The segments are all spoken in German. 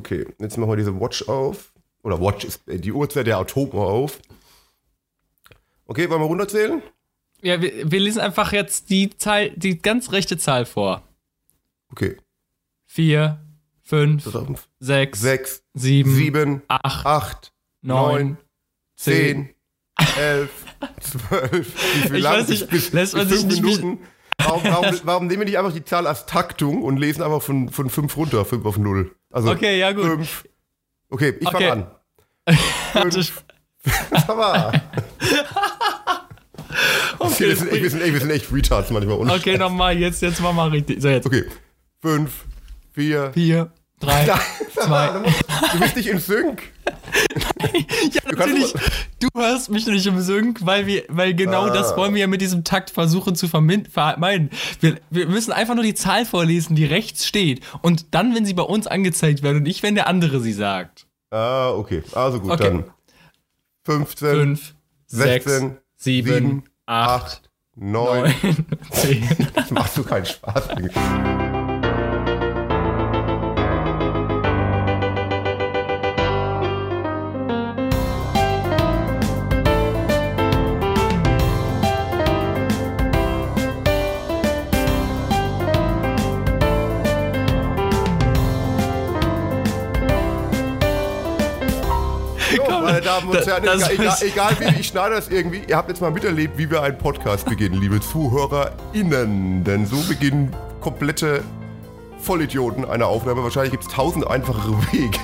Okay, jetzt machen wir diese Watch auf. Oder Watch ist äh, die Uhrzeit der Atomuhr auf. Okay, wollen wir runterzählen? Ja, wir, wir lesen einfach jetzt die Zahl, die ganz rechte Zahl vor. Okay. Vier, fünf, Fünf, sechs, sechs, sieben, sieben, acht, acht, neun, zehn, elf, zwölf. Wie viel Ich weiß nicht, bis, lässt man sich nicht Minuten. Warum, warum, warum nehmen wir nicht einfach die Zahl als Taktung und lesen einfach von, von fünf runter, fünf auf null? Also Okay, ja, gut. fünf. Okay, ich Okay. fange an. Warte, Aber, okay, wir, sind, echt- wir, sind, echt- wir sind echt Retards manchmal. Okay, nochmal, jetzt, jetzt mach mal richtig. So, jetzt. Okay, fünf, vier, Vier, drei, Nein, zwei. du, musst, du bist nicht in Sync. Ja, kannst natürlich. Du hörst mich nicht im Sync, weil wir, weil genau Ah. das wollen wir ja mit diesem Takt versuchen zu vermeiden. Wir, wir müssen einfach nur die Zahl vorlesen, die rechts steht. Und dann, wenn sie bei uns angezeigt wird und nicht, wenn der andere sie sagt. Ah, okay. Also gut, Okay. dann 15, Fünf, sechs, 16, sieben, sieben, acht, 8, 9. neun, zehn. Das macht so keinen Spaß. So, Damen und Herren, egal, egal, egal wie, ich schneide das irgendwie. Ihr habt jetzt mal miterlebt, wie wir einen Podcast beginnen, liebe ZuhörerInnen. Denn so beginnen komplette Vollidioten eine Aufnahme. Wahrscheinlich gibt es tausend einfachere Wege.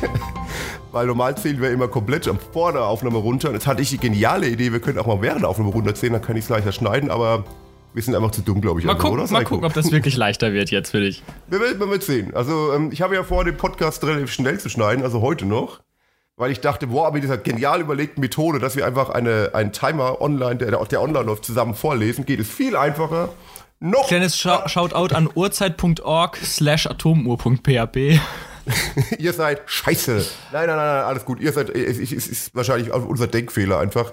Weil normal zählen wir immer komplett vor der Aufnahme runter. Und jetzt hatte ich die geniale Idee, wir können auch mal während der Aufnahme runterzählen, dann kann ich es leichter schneiden, aber wir sind einfach zu dumm, glaube ich. Mal also, gucken, mal gucken, ob das wirklich leichter wird jetzt für dich. Wir werden werden sehen. Also ähm, ich habe ja vor, den Podcast relativ schnell zu schneiden, also heute noch. Weil ich dachte, boah, mit dieser genial überlegten Methode, dass wir einfach eine, einen Timer online, der, der online läuft, zusammen vorlesen, geht es viel einfacher. Noch Kleines Schau Shoutout an uhrzeit.org slash atomuhr.php. ihr seid scheiße. Nein, nein, nein, nein, alles gut. Ihr seid, es ist, wahrscheinlich unser Denkfehler einfach.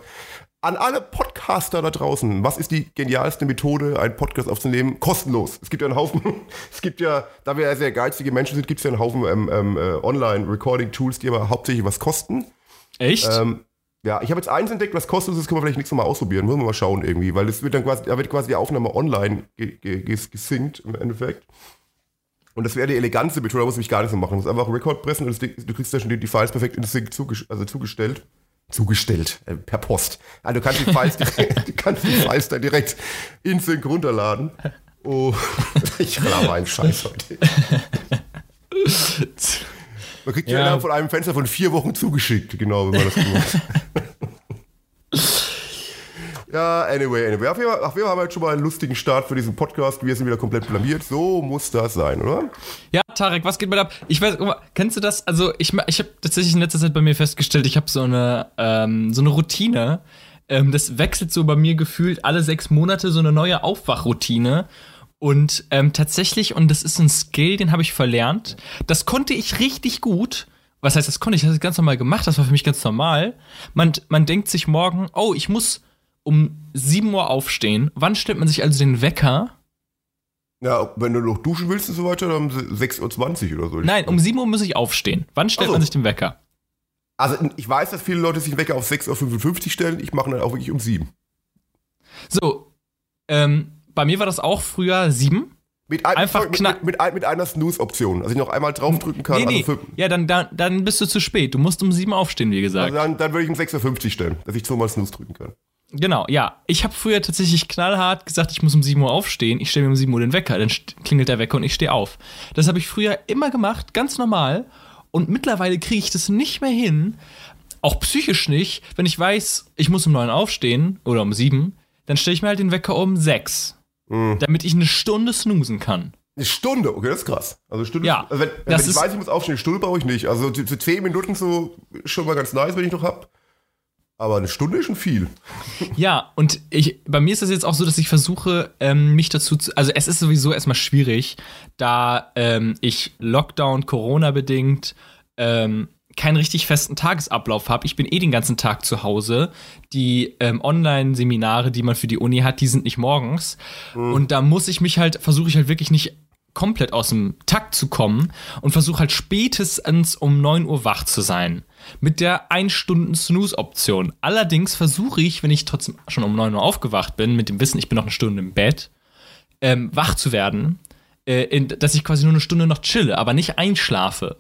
An alle Podcaster da draußen, was ist die genialste Methode, einen Podcast aufzunehmen? Kostenlos. Es gibt ja einen Haufen, es gibt ja, da wir ja sehr geizige Menschen sind, gibt es ja einen Haufen ähm, ähm, äh, Online-Recording-Tools, die aber hauptsächlich was kosten. Echt? Ähm, ja, ich habe jetzt eins entdeckt, was kostenlos ist, können wir vielleicht nächstes Mal ausprobieren. Müssen wir mal schauen irgendwie, weil es wird dann quasi, da wird quasi die Aufnahme online ge ge ges- gesynkt im Endeffekt. Und das wäre die elegante Methode, da muss ich mich gar nicht so machen. Du musst einfach Record pressen und das, du kriegst ja schon die, die Files perfekt in Sync zuges also zugestellt. Zugestellt, äh, per Post. Also du kannst die Files, direkt, du kannst die Files dann direkt in Sync runterladen. Oh, ich laber einen Scheiß heute. Man kriegt ja, Ja. innerhalb von einem Fenster von vier Wochen zugeschickt, genau, wenn man das macht. Ja, anyway, anyway. Auf jeden, Fall, auf jeden Fall haben wir jetzt schon mal einen lustigen Start für diesen Podcast. Wir sind wieder komplett blamiert. So muss das sein, oder? Ja, Tarek, was geht dir ab? Ich weiß, kennst du das? Also, ich, ich habe tatsächlich in letzter Zeit bei mir festgestellt, ich habe so eine, ähm, so eine Routine. Ähm, das wechselt so bei mir gefühlt alle sechs Monate so eine neue Aufwachroutine. Und ähm, tatsächlich, und das ist ein Skill, den habe ich verlernt, das konnte ich richtig gut. Was heißt, das konnte ich? Ich habe das ganz normal gemacht, das war für mich ganz normal. Man, man denkt sich morgen, oh, ich muss um 7 Uhr aufstehen. Wann stellt man sich also den Wecker? Ja, wenn du noch duschen willst und so weiter, dann um 6.20 Uhr oder so. Nein, um 7 Uhr muss ich aufstehen. Wann stellt Ach so. man sich den Wecker? Also, ich weiß, dass viele Leute sich den Wecker auf 6.55 Uhr stellen. Ich mache ihn dann auch wirklich um 7. So, ähm, bei mir war das auch früher 7. Mit, ein, Einfach mit, mit, mit, mit einer Snooze-Option. Also ich noch einmal draufdrücken kann. Nee, nee. Also, ja, dann, dann, dann bist du zu spät. Du musst um 7 aufstehen, wie gesagt. also dann, dann würde ich um 6.50 Uhr stellen, dass ich zweimal Snooze drücken kann. Genau, ja. Ich habe früher tatsächlich knallhart gesagt, ich muss um 7 Uhr aufstehen. Ich stelle mir um 7 Uhr den Wecker. Dann klingelt der Wecker und ich stehe auf. Das habe ich früher immer gemacht, ganz normal. Und mittlerweile kriege ich das nicht mehr hin. Auch psychisch nicht. Wenn ich weiß, ich muss um 9 aufstehen oder um 7, dann stelle ich mir halt den Wecker um 6. Mhm. Damit ich eine Stunde snoosen kann. Eine Stunde, okay, das ist krass. Also eine Stunde, Ja, also wenn, wenn ich weiß, ich muss aufstehen, eine Stunde brauche ich nicht. Also zu, zu 10 Minuten so schon mal ganz nice, wenn ich noch hab. Aber eine Stunde ist schon viel. Ja, und ich, bei mir ist das jetzt auch so, dass ich versuche, ähm, mich dazu zu. Also, es ist sowieso erstmal schwierig, da ähm, ich Lockdown, Corona-bedingt, ähm, keinen richtig festen Tagesablauf habe. Ich bin eh den ganzen Tag zu Hause. Die ähm, Online-Seminare, die man für die Uni hat, die sind nicht morgens. Und da muss ich mich halt, versuche ich halt wirklich nicht komplett aus dem Takt zu kommen und versuche halt spätestens um 9 Uhr wach zu sein. Mit der 1 Stunden Snooze-Option. Allerdings versuche ich, wenn ich trotzdem schon um 9 Uhr aufgewacht bin, mit dem Wissen, ich bin noch eine Stunde im Bett, ähm, wach zu werden, äh, in, dass ich quasi nur eine Stunde noch chille, aber nicht einschlafe.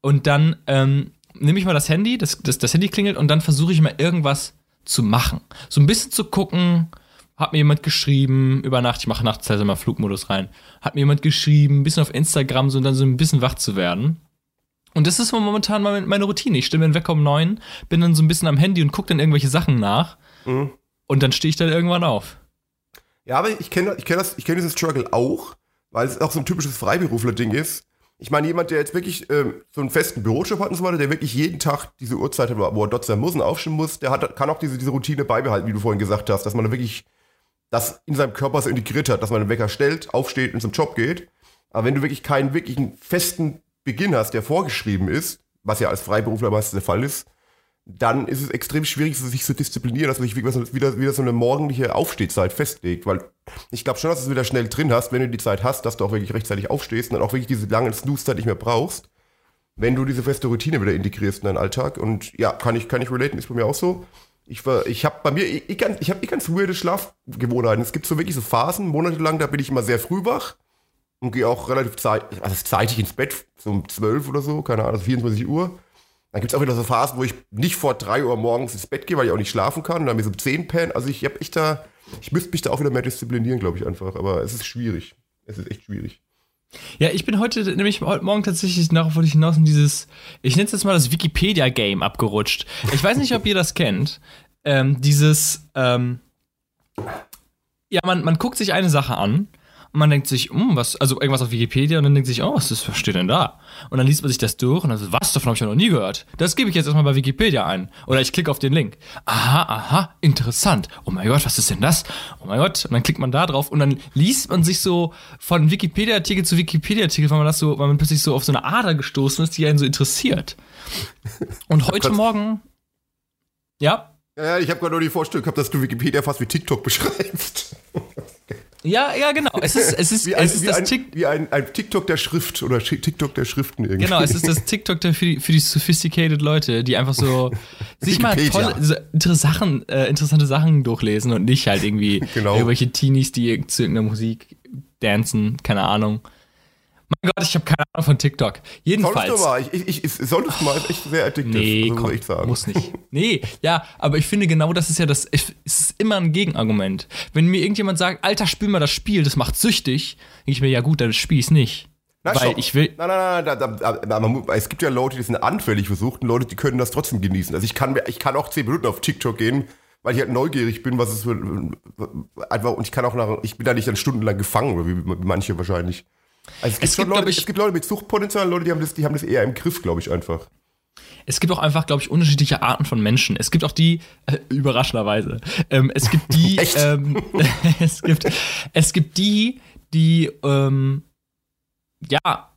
Und dann ähm, nehme ich mal das Handy, das, das, das Handy klingelt und dann versuche ich mal irgendwas zu machen. So ein bisschen zu gucken, hat mir jemand geschrieben, über Nacht, ich mache nachts halt immer Flugmodus rein, hat mir jemand geschrieben, ein bisschen auf Instagram, so und dann so ein bisschen wach zu werden. Und das ist momentan meine Routine. Ich mir den Wecker um neun, bin dann so ein bisschen am Handy und gucke dann irgendwelche Sachen nach. Mhm. Und dann stehe ich dann irgendwann auf. Ja, aber ich kenne ich kenn ich kenn diesen Struggle auch, weil es auch so ein typisches Freiberufler-Ding ist. Ich meine, jemand, der jetzt wirklich ähm, so einen festen Bürojob hat und so weiter, der wirklich jeden Tag diese Uhrzeit hat, wo er dort sein muss und aufstehen muss, der hat, kann auch diese, diese Routine beibehalten, wie du vorhin gesagt hast, dass man wirklich das in seinem Körper so integriert hat, dass man den Wecker stellt, aufsteht und zum Job geht. Aber wenn du wirklich keinen wirklichen festen Beginn hast, der vorgeschrieben ist, was ja als Freiberufler meistens der Fall ist, dann ist es extrem schwierig, sich zu disziplinieren, dass man sich wieder, wieder so eine morgendliche Aufstehzeit festlegt. Weil ich glaube schon, dass du es wieder schnell drin hast, wenn du die Zeit hast, dass du auch wirklich rechtzeitig aufstehst und dann auch wirklich diese lange Snooze-Zeit nicht mehr brauchst, wenn du diese feste Routine wieder integrierst in deinen Alltag. Und ja, kann ich, kann ich relaten, ist bei mir auch so. Ich, ich habe bei mir, ich, ich, ich habe ganz weirde Schlafgewohnheiten. Es gibt so wirklich so Phasen, monatelang, da bin ich immer sehr früh wach und gehe auch relativ zeit, also zeitig ins Bett, so um 12 oder so, keine Ahnung, 24 Uhr. Dann gibt es auch wieder so Phasen, wo ich nicht vor 3 Uhr morgens ins Bett gehe, weil ich auch nicht schlafen kann und dann mir so 10 pennen. Also ich habe ich da, ich müsste mich da auch wieder mehr disziplinieren, glaube ich einfach. Aber es ist schwierig. Es ist echt schwierig. Ja, ich bin heute, nämlich heute Morgen tatsächlich, darauf wollte ich hinaus, in dieses, ich nenne es jetzt mal das Wikipedia-Game abgerutscht. Ich weiß nicht, ob ihr das kennt. Ähm, dieses, ähm, ja, man, man guckt sich eine Sache an und man denkt sich, um, was, also irgendwas auf Wikipedia und dann denkt sich, oh, was, ist, was steht denn da? Und dann liest man sich das durch und dann so, was, davon habe ich ja noch nie gehört. Das gebe ich jetzt erstmal bei Wikipedia ein. Oder ich klicke auf den Link. Aha, aha, interessant. Oh mein Gott, was ist denn das? Oh mein Gott. Und dann klickt man da drauf und dann liest man sich so von Wikipedia-Artikel zu Wikipedia-Artikel, weil man das so, weil man plötzlich so auf so eine Ader gestoßen ist, die einen so interessiert. Und heute Morgen, ja? Ja, ich habe gerade nur die Vorstellung gehabt, dass du Wikipedia fast wie TikTok beschreibst. Ja, ja, genau. Es ist, es ist, wie ein, es ist wie das ein, Tick. Wie ein, ein TikTok der Schrift oder TikTok der Schriften irgendwie. Genau, es ist das TikTok der für die, für die sophisticated Leute, die einfach so sich mal tolle, so Sachen, äh, interessante Sachen durchlesen und nicht halt irgendwie genau. irgendwelche Teenies, die zu irgendeiner Musik dancen, keine Ahnung. Mein Gott, ich habe keine Ahnung von TikTok. Jedenfalls. Solltest du mal, ich, ich, ich, solltest du mal, ist echt sehr addictive, nee, also, komm, ich sagen. muss nicht. Nee, ja, aber ich finde genau das ist ja das, es ist immer ein Gegenargument. Wenn mir irgendjemand sagt, Alter, spiel mal das Spiel, das macht süchtig, denke ich mir, ja gut, dann spiel ich's nicht. Na, weil stopp. ich will. Nein, nein, nein, nein da, da, man, es gibt ja Leute, die sind anfällig versucht und Leute, die können das trotzdem genießen. Also ich kann, ich kann auch 10 Minuten auf TikTok gehen, weil ich halt neugierig bin, was es für. Einfach, und ich kann auch nach. Ich bin da nicht dann stundenlang gefangen, wie manche wahrscheinlich. Also es gibt, es gibt, Leute, ich, es gibt Leute mit Suchtpotenzial, Leute, die haben das, die haben das eher im Griff, glaube ich, einfach. Es gibt auch einfach, glaube ich, unterschiedliche Arten von Menschen. Es gibt auch die, äh, überraschenderweise, ähm, es gibt die, ähm, es, gibt, es gibt die, die, ähm, ja,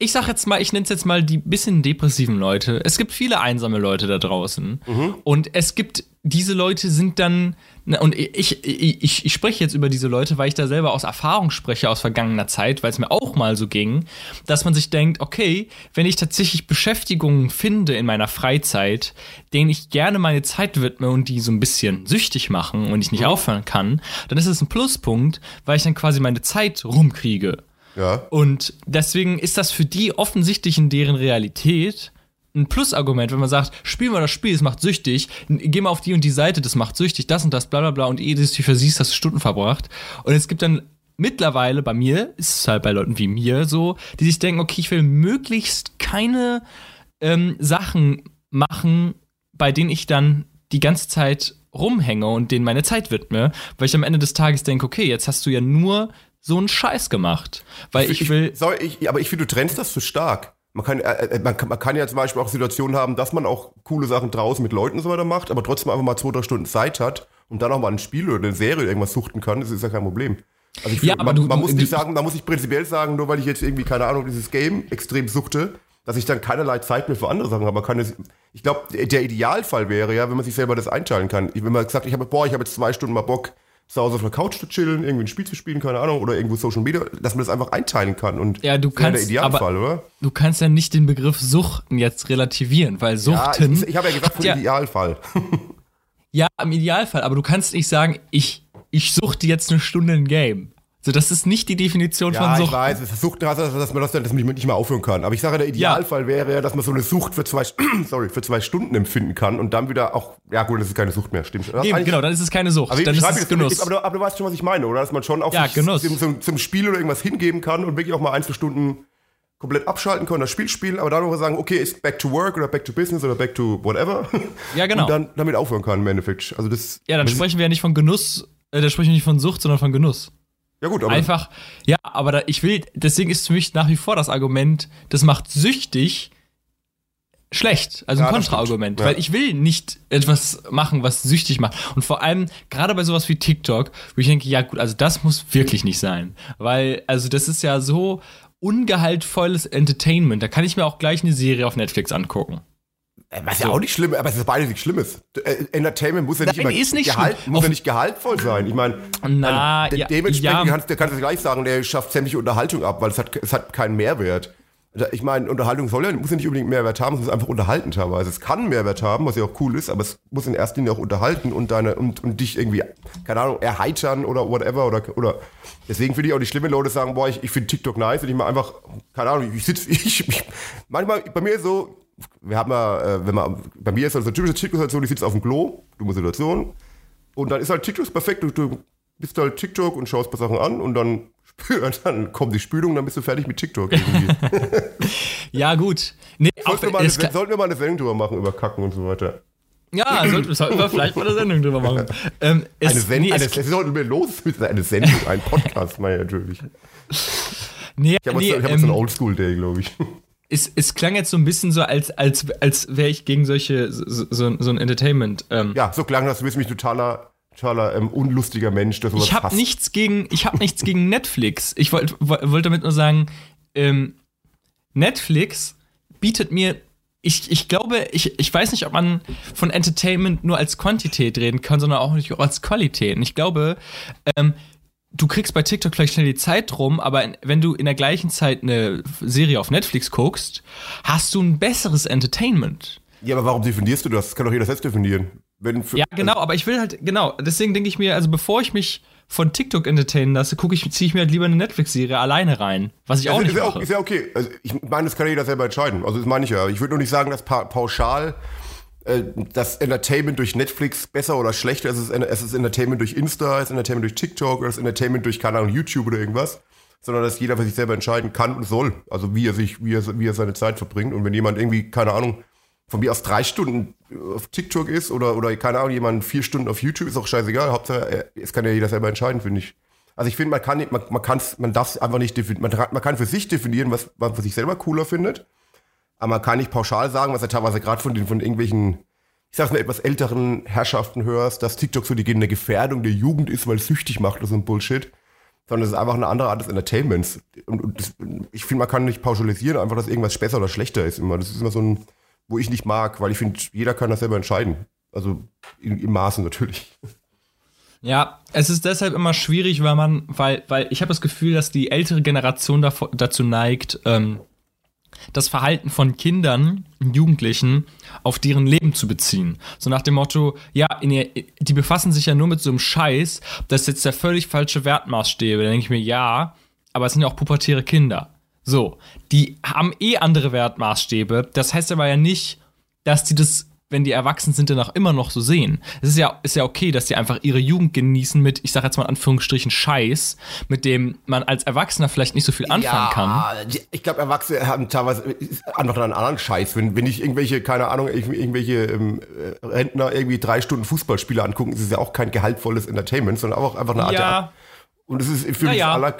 ich sag jetzt mal, ich nenne es jetzt mal die bisschen depressiven Leute. Es gibt viele einsame Leute da draußen. Mhm. Und es gibt, diese Leute sind dann, und ich, ich, ich, spreche jetzt über diese Leute, weil ich da selber aus Erfahrung spreche, aus vergangener Zeit, weil es mir auch mal so ging, dass man sich denkt, okay, wenn ich tatsächlich Beschäftigungen finde in meiner Freizeit, denen ich gerne meine Zeit widme und die so ein bisschen süchtig machen und ich nicht mhm. aufhören kann, dann ist es ein Pluspunkt, weil ich dann quasi meine Zeit rumkriege. Ja. Und deswegen ist das für die offensichtlich in deren Realität ein Plusargument, wenn man sagt, spiel mal das Spiel, es macht süchtig, geh mal auf die und die Seite, das macht süchtig, das und das, bla bla bla, und ehe du es versiehst, hast du Stunden verbracht. Und es gibt dann mittlerweile bei mir, ist es halt bei Leuten wie mir so, die sich denken, okay, ich will möglichst keine ähm, Sachen machen, bei denen ich dann die ganze Zeit rumhänge und denen meine Zeit widme, weil ich am Ende des Tages denke, okay, jetzt hast du ja nur so einen Scheiß gemacht. Weil ich, ich will. Soll ich, aber ich finde, du trennst das zu stark. Man kann, äh, äh, man, kann, man kann ja zum Beispiel auch Situationen haben, dass man auch coole Sachen draußen mit Leuten und so weiter macht, aber trotzdem einfach mal zwei, drei Stunden Zeit hat und dann auch mal ein Spiel oder eine Serie irgendwas suchten kann, das ist ja kein Problem. Also ich finde, ja, man, du, man muss nicht sagen, man muss nicht prinzipiell sagen, nur weil ich jetzt irgendwie, keine Ahnung, dieses Game extrem suchte, dass ich dann keinerlei Zeit mehr für andere Sachen habe. Man kann es, ich glaube, der Idealfall wäre ja, wenn man sich selber das einteilen kann. Wenn man sagt, ich habe, boah, ich habe jetzt zwei Stunden mal Bock, zu Hause auf der Couch zu chillen, irgendwie ein Spiel zu spielen, keine Ahnung, oder irgendwo Social Media, dass man das einfach einteilen kann. Und Ja, du kannst, der Idealfall, aber oder? du kannst ja nicht den Begriff Suchten jetzt relativieren, weil Ja, Suchten. ich, ich habe ja gesagt, ja- Idealfall. Ja, im Idealfall, aber du kannst nicht sagen, ich, ich suchte jetzt eine Stunde ein Game. So, das ist nicht die Definition Ja, von ich Sucht. weiß, es ist Sucht, dass dass man das dass man nicht mehr aufhören kann. Aber ich sage, der Idealfall wäre ja, dass man so eine Sucht für zwei, sorry, für zwei Stunden empfinden kann und dann wieder auch, ja gut, das ist keine Sucht mehr, stimmt. Das ist Eben, genau, dann ist es keine Sucht, Aber, dann ich ist es Genuss. Aber, du, aber du weißt schon, was ich meine, oder? Dass man schon auch Ja. Zum, zum, zum Spiel oder irgendwas hingeben kann und wirklich auch mal ein, zwei Stunden komplett abschalten kann, das Spiel spielen, aber dann auch sagen, okay, ist back to work oder back to business oder back to whatever. Ja, genau. Und dann damit aufhören kann im Endeffekt. Also das. ja, dann ist- sprechen wir ja nicht von Genuss, äh, da sprechen wir nicht von Sucht, sondern von Genuss. Ja gut, aber Einfach, ja, aber da, ich will, deswegen ist für mich nach wie vor das Argument, das macht süchtig schlecht, also ein Ja, Kontraargument. Ja. weil ich will nicht etwas machen, was süchtig macht. Und vor allem, gerade bei sowas wie TikTok, wo ich denke, ja gut, also das muss wirklich nicht sein, weil, also das ist ja so ungehaltvolles Entertainment, da kann ich mir auch gleich eine Serie auf Netflix angucken. Äh, Was ja auch nicht schlimm, aber es ist beides nichts Schlimmes. Äh, Entertainment muss ja nicht Nein, immer gehalt, schlimm. muss ja nicht gehaltvoll sein. Ich meine, Na, ja, dementsprechend ja. kannst du kannst gleich sagen, der schafft sämtliche Unterhaltung ab, weil es hat, es hat keinen Mehrwert. Ich meine, Unterhaltung soll ja, muss ja nicht unbedingt Mehrwert haben, es muss einfach unterhalten teilweise. Es kann Mehrwert haben, was ja auch cool ist, aber es muss in erster Linie auch unterhalten und deine und, und dich irgendwie, keine Ahnung, erheitern oder whatever oder oder deswegen finde ich auch nicht schlimm, wenn Leute sagen, boah, ich, ich finde TikTok nice und ich mal einfach, keine Ahnung, ich sitze, ich, ich, manchmal bei mir ist so, wir haben ja, äh, wenn man, bei mir ist halt so eine typische TikTok-Situation, ich sitze auf dem Klo, dumme Situation, und dann ist halt TikTok perfekt, du, du bist halt TikTok und schaust ein paar Sachen an und dann, dann kommt die Spülung, dann bist du fertig mit TikTok irgendwie. Ja, gut. Nee, sollten, wir mal eine, sollten wir mal eine Sendung drüber machen, über Kacken und so weiter. ja, sollten, sollten wir vielleicht mal eine Sendung drüber machen. Ähm, es, Eine Sendung, nee, eine, sollten wir los mit eine Sendung, ein Podcast, meine ich natürlich. nee, Ich habe nee, jetzt, ähm, jetzt einen Oldschool-Day, glaube ich. Es, es klang jetzt so ein bisschen so, als, als, als wäre ich gegen solche, so, so, so ein Entertainment. Ähm, Ja, so klang das, du bist mich totaler, totaler ähm, unlustiger Mensch, sowas ich habe nichts gegen, ich habe nichts gegen Netflix. Ich wollte wollt damit nur sagen, ähm, Netflix bietet mir, ich, ich glaube, ich, ich weiß nicht, ob man von Entertainment nur als Quantität reden kann, sondern auch nicht auch als Qualität. Und ich glaube, ähm, du kriegst bei TikTok vielleicht schnell die Zeit rum, aber wenn du in der gleichen Zeit eine Serie auf Netflix guckst, hast du ein besseres Entertainment. Ja, aber warum definierst du das? Das kann doch jeder selbst definieren. Ja, genau, aber ich will halt, genau, deswegen denke ich mir, also bevor ich mich von TikTok entertainen lasse, gucke ich, ziehe ich mir halt lieber eine Netflix-Serie alleine rein. Was ich auch ist, nicht ist, ja mache. ist ja okay. Also ich meine, das kann jeder selber entscheiden. Also das meine ich ja. Ich würde nur nicht sagen, dass pa pauschal das Entertainment durch Netflix besser oder schlechter ist. Es ist, Entertainment durch Insta, es ist Entertainment durch TikTok oder es ist Entertainment durch, keine Ahnung, YouTube oder irgendwas. Sondern dass jeder für sich selber entscheiden kann und soll. Also wie er sich, wie er, wie er seine Zeit verbringt. Und wenn jemand irgendwie, keine Ahnung, von mir aus drei Stunden auf TikTok ist oder, oder keine Ahnung, jemand vier Stunden auf YouTube, ist auch scheißegal. Hauptsache, es kann ja jeder selber entscheiden, finde ich. Also ich finde, man kann man, man kann's, man darf es einfach nicht definieren. Man, man kann für sich definieren, was, man sich selber cooler findet. Aber man kann nicht pauschal sagen, was er teilweise gerade von den, von irgendwelchen, ich sag's mal, etwas älteren Herrschaften hörst, dass TikTok so die eine Gefährdung der Jugend ist, weil es süchtig macht oder so ein Bullshit. Sondern es ist einfach eine andere Art des Entertainments. Und, und das, ich finde, man kann nicht pauschalisieren, einfach, dass irgendwas besser oder schlechter ist immer. Das ist immer so ein, wo ich nicht mag, weil ich finde, jeder kann das selber entscheiden. Also in, im Maßen natürlich. Ja, es ist deshalb immer schwierig, weil man, weil, weil ich habe das Gefühl, dass die ältere Generation davor, dazu neigt, ähm, das Verhalten von Kindern und Jugendlichen auf deren Leben zu beziehen. So nach dem Motto, ja, ihr, die befassen sich ja nur mit so einem Scheiß, das ist jetzt der völlig falsche Wertmaßstäbe. Da denke ich mir, ja, aber es sind ja auch pubertäre Kinder. So, die haben eh andere Wertmaßstäbe. Das heißt aber ja nicht, dass die das, wenn die erwachsen sind, dann auch immer noch so sehen. Es ist ja, ist ja okay, dass die einfach ihre Jugend genießen mit, ich sag jetzt mal in Anführungsstrichen, Scheiß, mit dem man als Erwachsener vielleicht nicht so viel anfangen kann. die- Ich glaube, Erwachsene haben teilweise einfach einen anderen Scheiß. Wenn, wenn ich irgendwelche, keine Ahnung, irgendw- irgendwelche ähm, äh, Rentner irgendwie drei Stunden Fußballspiele angucken, ist es ja auch kein gehaltvollvolles Entertainment, sondern auch einfach eine Art. Ja, Und es ist für Ja, mich ja. aller.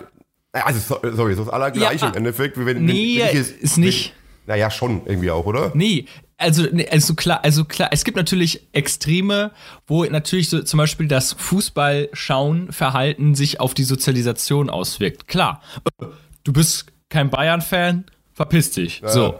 Also, so- sorry, das ist das allergleiche Ja, im Endeffekt. wie Wenn, nee, wenn, wenn ich ist nicht. Wenn, naja, schon irgendwie auch, oder? Nee, also, also klar, also klar, es gibt natürlich Extreme, wo natürlich so zum Beispiel das Fußballschauen-Verhalten sich auf die Sozialisation auswirkt. Klar, äh, du bist kein Bayern-Fan, verpiss dich. So.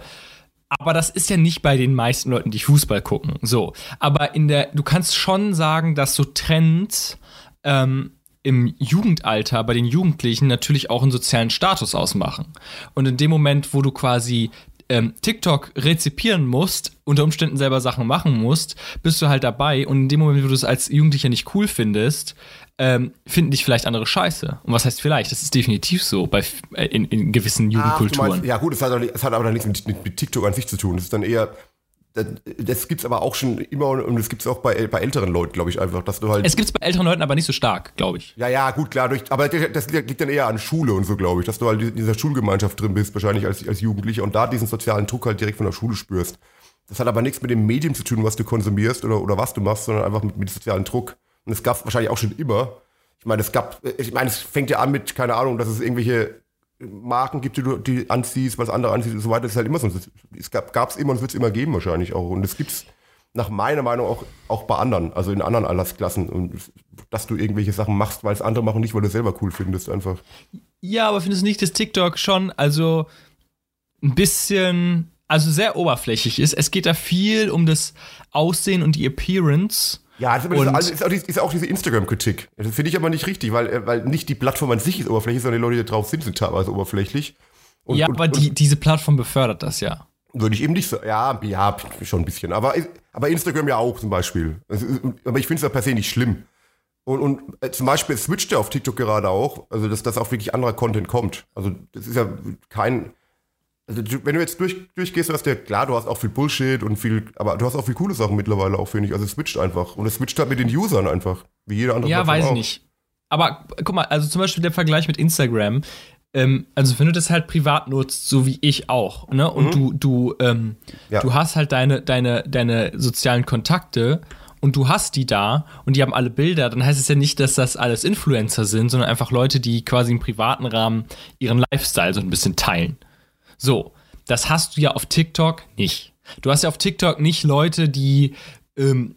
Aber das ist ja nicht bei den meisten Leuten, die Fußball gucken. So. Aber in der, du kannst schon sagen, dass so Trends ähm, im Jugendalter bei den Jugendlichen natürlich auch einen sozialen Status ausmachen. Und in dem Moment, wo du quasi ähm, TikTok rezipieren musst, unter Umständen selber Sachen machen musst, bist du halt dabei und in dem Moment, wo du es als Jugendlicher nicht cool findest, ähm, finden dich vielleicht andere scheiße. Und was heißt vielleicht? Das ist definitiv so bei, äh, in, in gewissen Jugendkulturen. Meinst, ja gut, es hat, es hat aber nichts mit, mit, mit TikTok an sich zu tun. Das ist dann eher das, das gibt es aber auch schon immer und das gibt es auch bei, bei älteren Leuten, glaube ich, einfach, dass du halt. Es gibt es bei älteren Leuten aber nicht so stark, glaube ich. Ja, ja, gut, klar, durch, aber das liegt dann eher an Schule und so, glaube ich, dass du halt in dieser Schulgemeinschaft drin bist, wahrscheinlich als, als Jugendlicher und da diesen sozialen Druck halt direkt von der Schule spürst. Das hat aber nichts mit dem Medium zu tun, was du konsumierst oder, oder was du machst, sondern einfach mit, mit sozialen Druck. Und es gab wahrscheinlich auch schon immer. Ich meine, es gab, ich meine, es fängt ja an mit, keine Ahnung, dass es irgendwelche Marken gibt, die du die anziehst, was andere anziehst und so weiter. Das ist halt immer so. Es gab es immer und wird es immer geben wahrscheinlich auch. Und es gibt es nach meiner Meinung auch, auch bei anderen, also in anderen Altersklassen. Und dass du irgendwelche Sachen machst, weil es andere machen, nicht weil du selber cool findest einfach. Ja, aber findest du nicht, dass TikTok schon also ein bisschen, also sehr oberflächlich ist? Es geht da viel um das Aussehen und die Appearance ja, das ist, auch, ist auch diese Instagram-Kritik. Das finde ich aber nicht richtig, weil, äh, weil nicht die Plattform an sich ist oberflächlich, sondern die Leute, die drauf sind, sind teilweise oberflächlich. Und, ja, und, aber die, diese Plattform befördert das ja. Würde ich eben nicht so, ja, ja, schon ein bisschen. Aber, aber Instagram ja auch zum Beispiel. Aber ich finde es ja per se nicht schlimm. Und, und äh, zum Beispiel switcht ja auf TikTok gerade auch, also dass das auch wirklich anderer Content kommt. Also das ist ja kein, also du, wenn du jetzt durch, durchgehst, hast du ja, klar, du hast auch viel Bullshit und viel, aber du hast auch viel coole Sachen mittlerweile auch, finde ich. Also es switcht einfach. Und es switcht halt mit den Usern einfach. Wie jeder andere. Ja, weiß ich nicht. Aber guck mal, also zum Beispiel der Vergleich mit Instagram. Ähm, also wenn du das halt privat nutzt, so wie ich auch, ne? Und mhm. du, du, ähm, ja. du hast halt deine, deine, deine sozialen Kontakte und du hast die da und die haben alle Bilder, dann heißt es ja nicht, dass das alles Influencer sind, sondern einfach Leute, die quasi im privaten Rahmen ihren Lifestyle so ein bisschen teilen. So, das hast du ja auf TikTok nicht. Du hast ja auf TikTok nicht Leute, die ähm,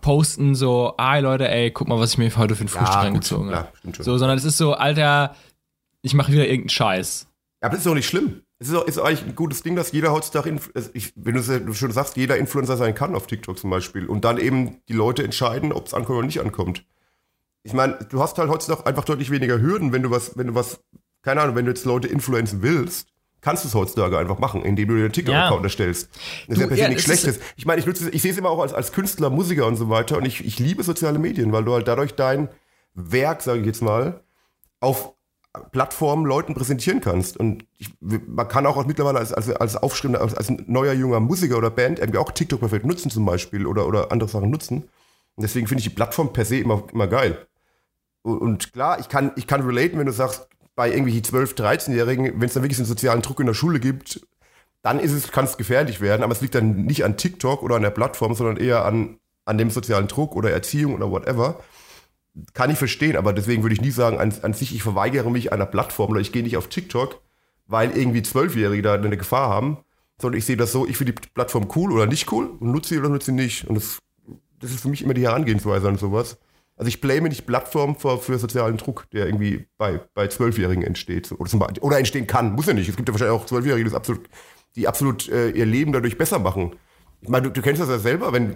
posten so, ah Leute, ey, guck mal, was ich mir heute für ein Frühstück ja, reingezogen habe. So, sondern es ist so, Alter, ich mache wieder irgendeinen Scheiß. Ja, aber das ist doch nicht schlimm. Es ist, auch, ist eigentlich ein gutes Ding, dass jeder heutzutage, ich, wenn du schon sagst, jeder Influencer sein kann auf TikTok zum Beispiel und dann eben die Leute entscheiden, ob es ankommt oder nicht ankommt. Ich meine, du hast halt heutzutage einfach deutlich weniger Hürden, wenn du was, wenn du was, keine Ahnung, wenn du jetzt Leute influenzen willst, kannst du es heutzutage einfach machen, indem du dir einen TikTok-Account ja. erstellst. Das du, ist ja per ja, nichts Schlechtes. Ich meine, ich, nutze, ich sehe es immer auch als, als Künstler, Musiker und so weiter und ich, ich liebe soziale Medien, weil du halt dadurch dein Werk, sage ich jetzt mal, auf Plattformen Leuten präsentieren kannst. Und ich, man kann auch mittlerweile als, als, als Aufschriebender, als, als neuer junger Musiker oder Band irgendwie auch TikTok perfekt nutzen zum Beispiel oder, oder andere Sachen nutzen. Und deswegen finde ich die Plattform per se immer, immer geil. Und klar, ich kann, ich kann relaten, wenn du sagst, bei irgendwie 12-, 13-Jährigen, wenn es dann wirklich einen sozialen Druck in der Schule gibt, dann ist es, kann es gefährlich werden, aber es liegt dann nicht an TikTok oder an der Plattform, sondern eher an, an dem sozialen Druck oder Erziehung oder whatever. Kann ich verstehen, aber deswegen würde ich nie sagen, an, an sich, ich verweigere mich einer Plattform oder ich gehe nicht auf TikTok, weil irgendwie Zwölfjährige da eine Gefahr haben, sondern ich sehe das so, ich finde die Plattform cool oder nicht cool und nutze sie oder nutze sie nicht. Und das, das ist für mich immer die Herangehensweise an sowas. Also ich blame nicht Plattform für, für sozialen Druck, der irgendwie bei, bei Zwölfjährigen entsteht. Oder, zum, oder entstehen kann. Muss ja nicht. Es gibt ja wahrscheinlich auch Zwölfjährige, die absolut, die absolut äh, ihr Leben dadurch besser machen. Ich meine, du, du, kennst das ja selber, wenn,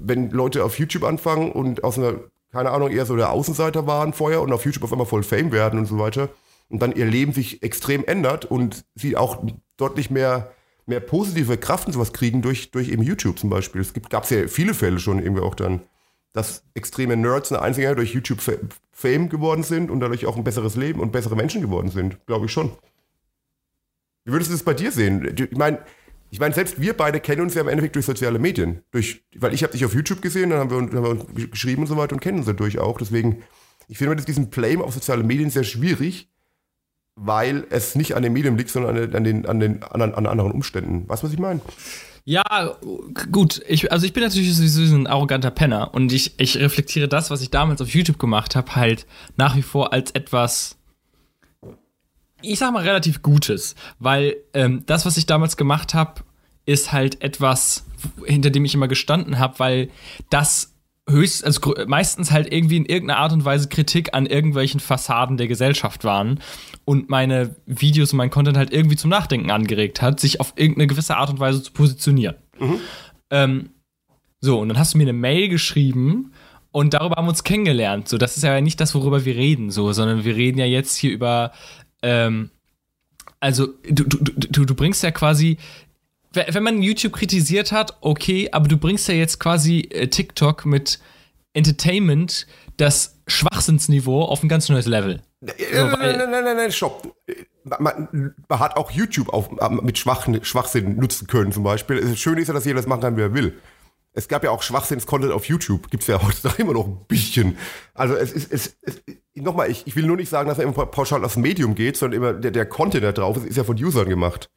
wenn Leute auf YouTube anfangen und aus einer, keine Ahnung, eher so der Außenseiter waren vorher und auf YouTube auf einmal voll Fame werden und so weiter und dann ihr Leben sich extrem ändert und sie auch deutlich mehr, mehr positive Kraft und sowas kriegen durch, durch eben YouTube zum Beispiel. Es gab ja viele Fälle schon irgendwie auch dann dass extreme Nerds eine einzige durch YouTube Fame geworden sind und dadurch auch ein besseres Leben und bessere Menschen geworden sind. Glaube ich schon. Wie würdest du das bei dir sehen? Ich meine, ich meine, selbst wir beide kennen uns ja im Endeffekt durch soziale Medien. Durch, weil ich habe dich auf YouTube gesehen, dann haben wir, uns, haben wir uns geschrieben und so weiter und kennen uns dadurch auch. Deswegen, ich finde diesen Blame auf soziale Medien sehr schwierig, weil es nicht an den Medien liegt, sondern an den, an den, an, an anderen Umständen. Weißt du, was ich meine? Ja, gut. Ich, also ich bin natürlich sowieso ein arroganter Penner und ich, ich reflektiere das, was ich damals auf YouTube gemacht habe, halt nach wie vor als etwas, ich sag mal, relativ Gutes. Weil ähm, das, was ich damals gemacht habe, ist halt etwas, hinter dem ich immer gestanden habe, weil das höchst, also meistens halt irgendwie in irgendeiner Art und Weise Kritik an irgendwelchen Fassaden der Gesellschaft waren und meine Videos und mein Content halt irgendwie zum Nachdenken angeregt hat, sich auf irgendeine gewisse Art und Weise zu positionieren. Mhm. Ähm, so, und dann hast du mir eine Mail geschrieben Und darüber haben wir uns kennengelernt. So, das ist ja nicht das, worüber wir reden, so, sondern wir reden ja jetzt hier über, ähm, also du, du, du, du bringst ja quasi, wenn man YouTube kritisiert hat, okay, aber du bringst ja jetzt quasi äh, TikTok mit Entertainment das Schwachsinnsniveau auf ein ganz neues Level. So, nein, nein, nein, nein, nein, stopp. Man, man, hat auch YouTube auf, mit Schwach, Schwachsinn nutzen können, zum Beispiel. Das Schöne ist ja, dass jeder das machen kann, wie er will. Es gab ja auch Schwachsinns-Content auf YouTube. Gibt es ja heutzutage immer noch ein bisschen. Also es ist, es, es, nochmal, ich, ich will nur nicht sagen, dass er immer pauschal aufs Medium geht, sondern immer der, der Content, der drauf ist, ist ja von Usern gemacht.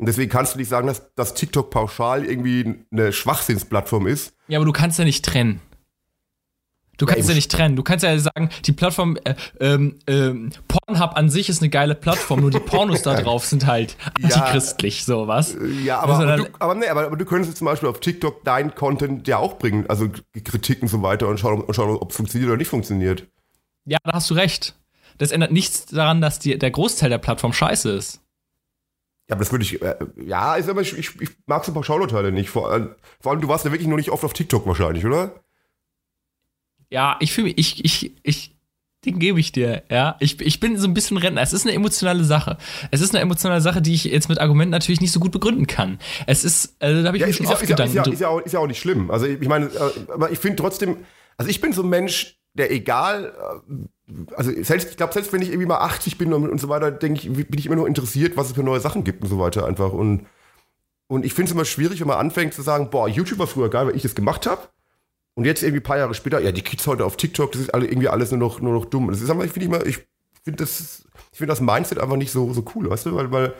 Und deswegen kannst du nicht sagen, dass, dass TikTok pauschal irgendwie eine Schwachsinnsplattform ist. Ja, aber du kannst ja nicht trennen. Du kannst ja, ja nicht trennen. Du kannst ja sagen, die Plattform äh, ähm, ähm, Pornhub an sich ist eine geile Plattform, nur die Pornos da drauf sind halt antichristlich, so was. Ja, aber, aber, du, aber, nee, aber, aber, du könntest zum Beispiel auf TikTok deinen Content ja auch bringen, also Kritik und so weiter und schauen, und schauen ob es funktioniert oder nicht funktioniert. Ja, da hast du recht. Das ändert nichts daran, dass die, der Großteil der Plattform scheiße ist. Ja, aber das würde ich, äh, ja, ist aber ich, ich, ich mag so Pauschalurteile nicht. Vor, vor allem, du warst ja wirklich noch nicht oft auf TikTok wahrscheinlich, oder? Ja, ich fühle mich, ich, ich, ich, den gebe ich dir, ja. Ich, ich bin so ein bisschen Rentner. Es ist eine emotionale Sache. Es ist eine emotionale Sache, die ich jetzt mit Argumenten natürlich nicht so gut begründen kann. Es ist, also da habe ich ja, mir schon oft Gedanken. Ist ja, ist, ja auch, ist ja auch nicht schlimm. Also ich meine, äh, aber ich finde trotzdem, also ich bin so ein Mensch, der egal, äh, also selbst, ich glaube, selbst wenn ich irgendwie mal 80 bin und, und so weiter, denke ich, bin ich immer nur interessiert, was es für neue Sachen gibt und so weiter einfach. Und, und ich finde es immer schwierig, wenn man anfängt zu sagen, boah, YouTube war früher geil, weil ich das gemacht habe. Und jetzt irgendwie ein paar Jahre später, ja, die Kids heute auf TikTok, das ist alle, irgendwie alles nur noch, nur noch dumm. Das ist einfach, ich finde ich finde das, ich das Mindset einfach nicht so, so cool, weißt du, weil, weil,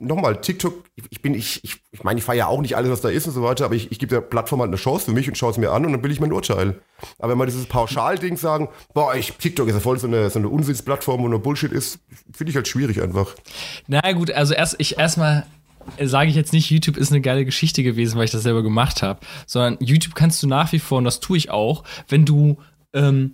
nochmal, TikTok, ich bin, ich, ich, ich meine, ich feiere ja auch nicht alles, was da ist und so weiter, aber ich, ich gebe der Plattform halt eine Chance für mich und schaue es mir an und dann will ich mein Urteil. Aber wenn man dieses Pauschal-Ding sagen, boah, ich, TikTok ist ja voll so eine, so eine Unsinnsplattform und nur Bullshit ist, finde ich halt schwierig einfach. Na gut, also erst, ich erstmal, sage ich jetzt nicht, YouTube ist eine geile Geschichte gewesen, weil ich das selber gemacht habe, sondern YouTube kannst du nach wie vor, und das tue ich auch, wenn du ähm,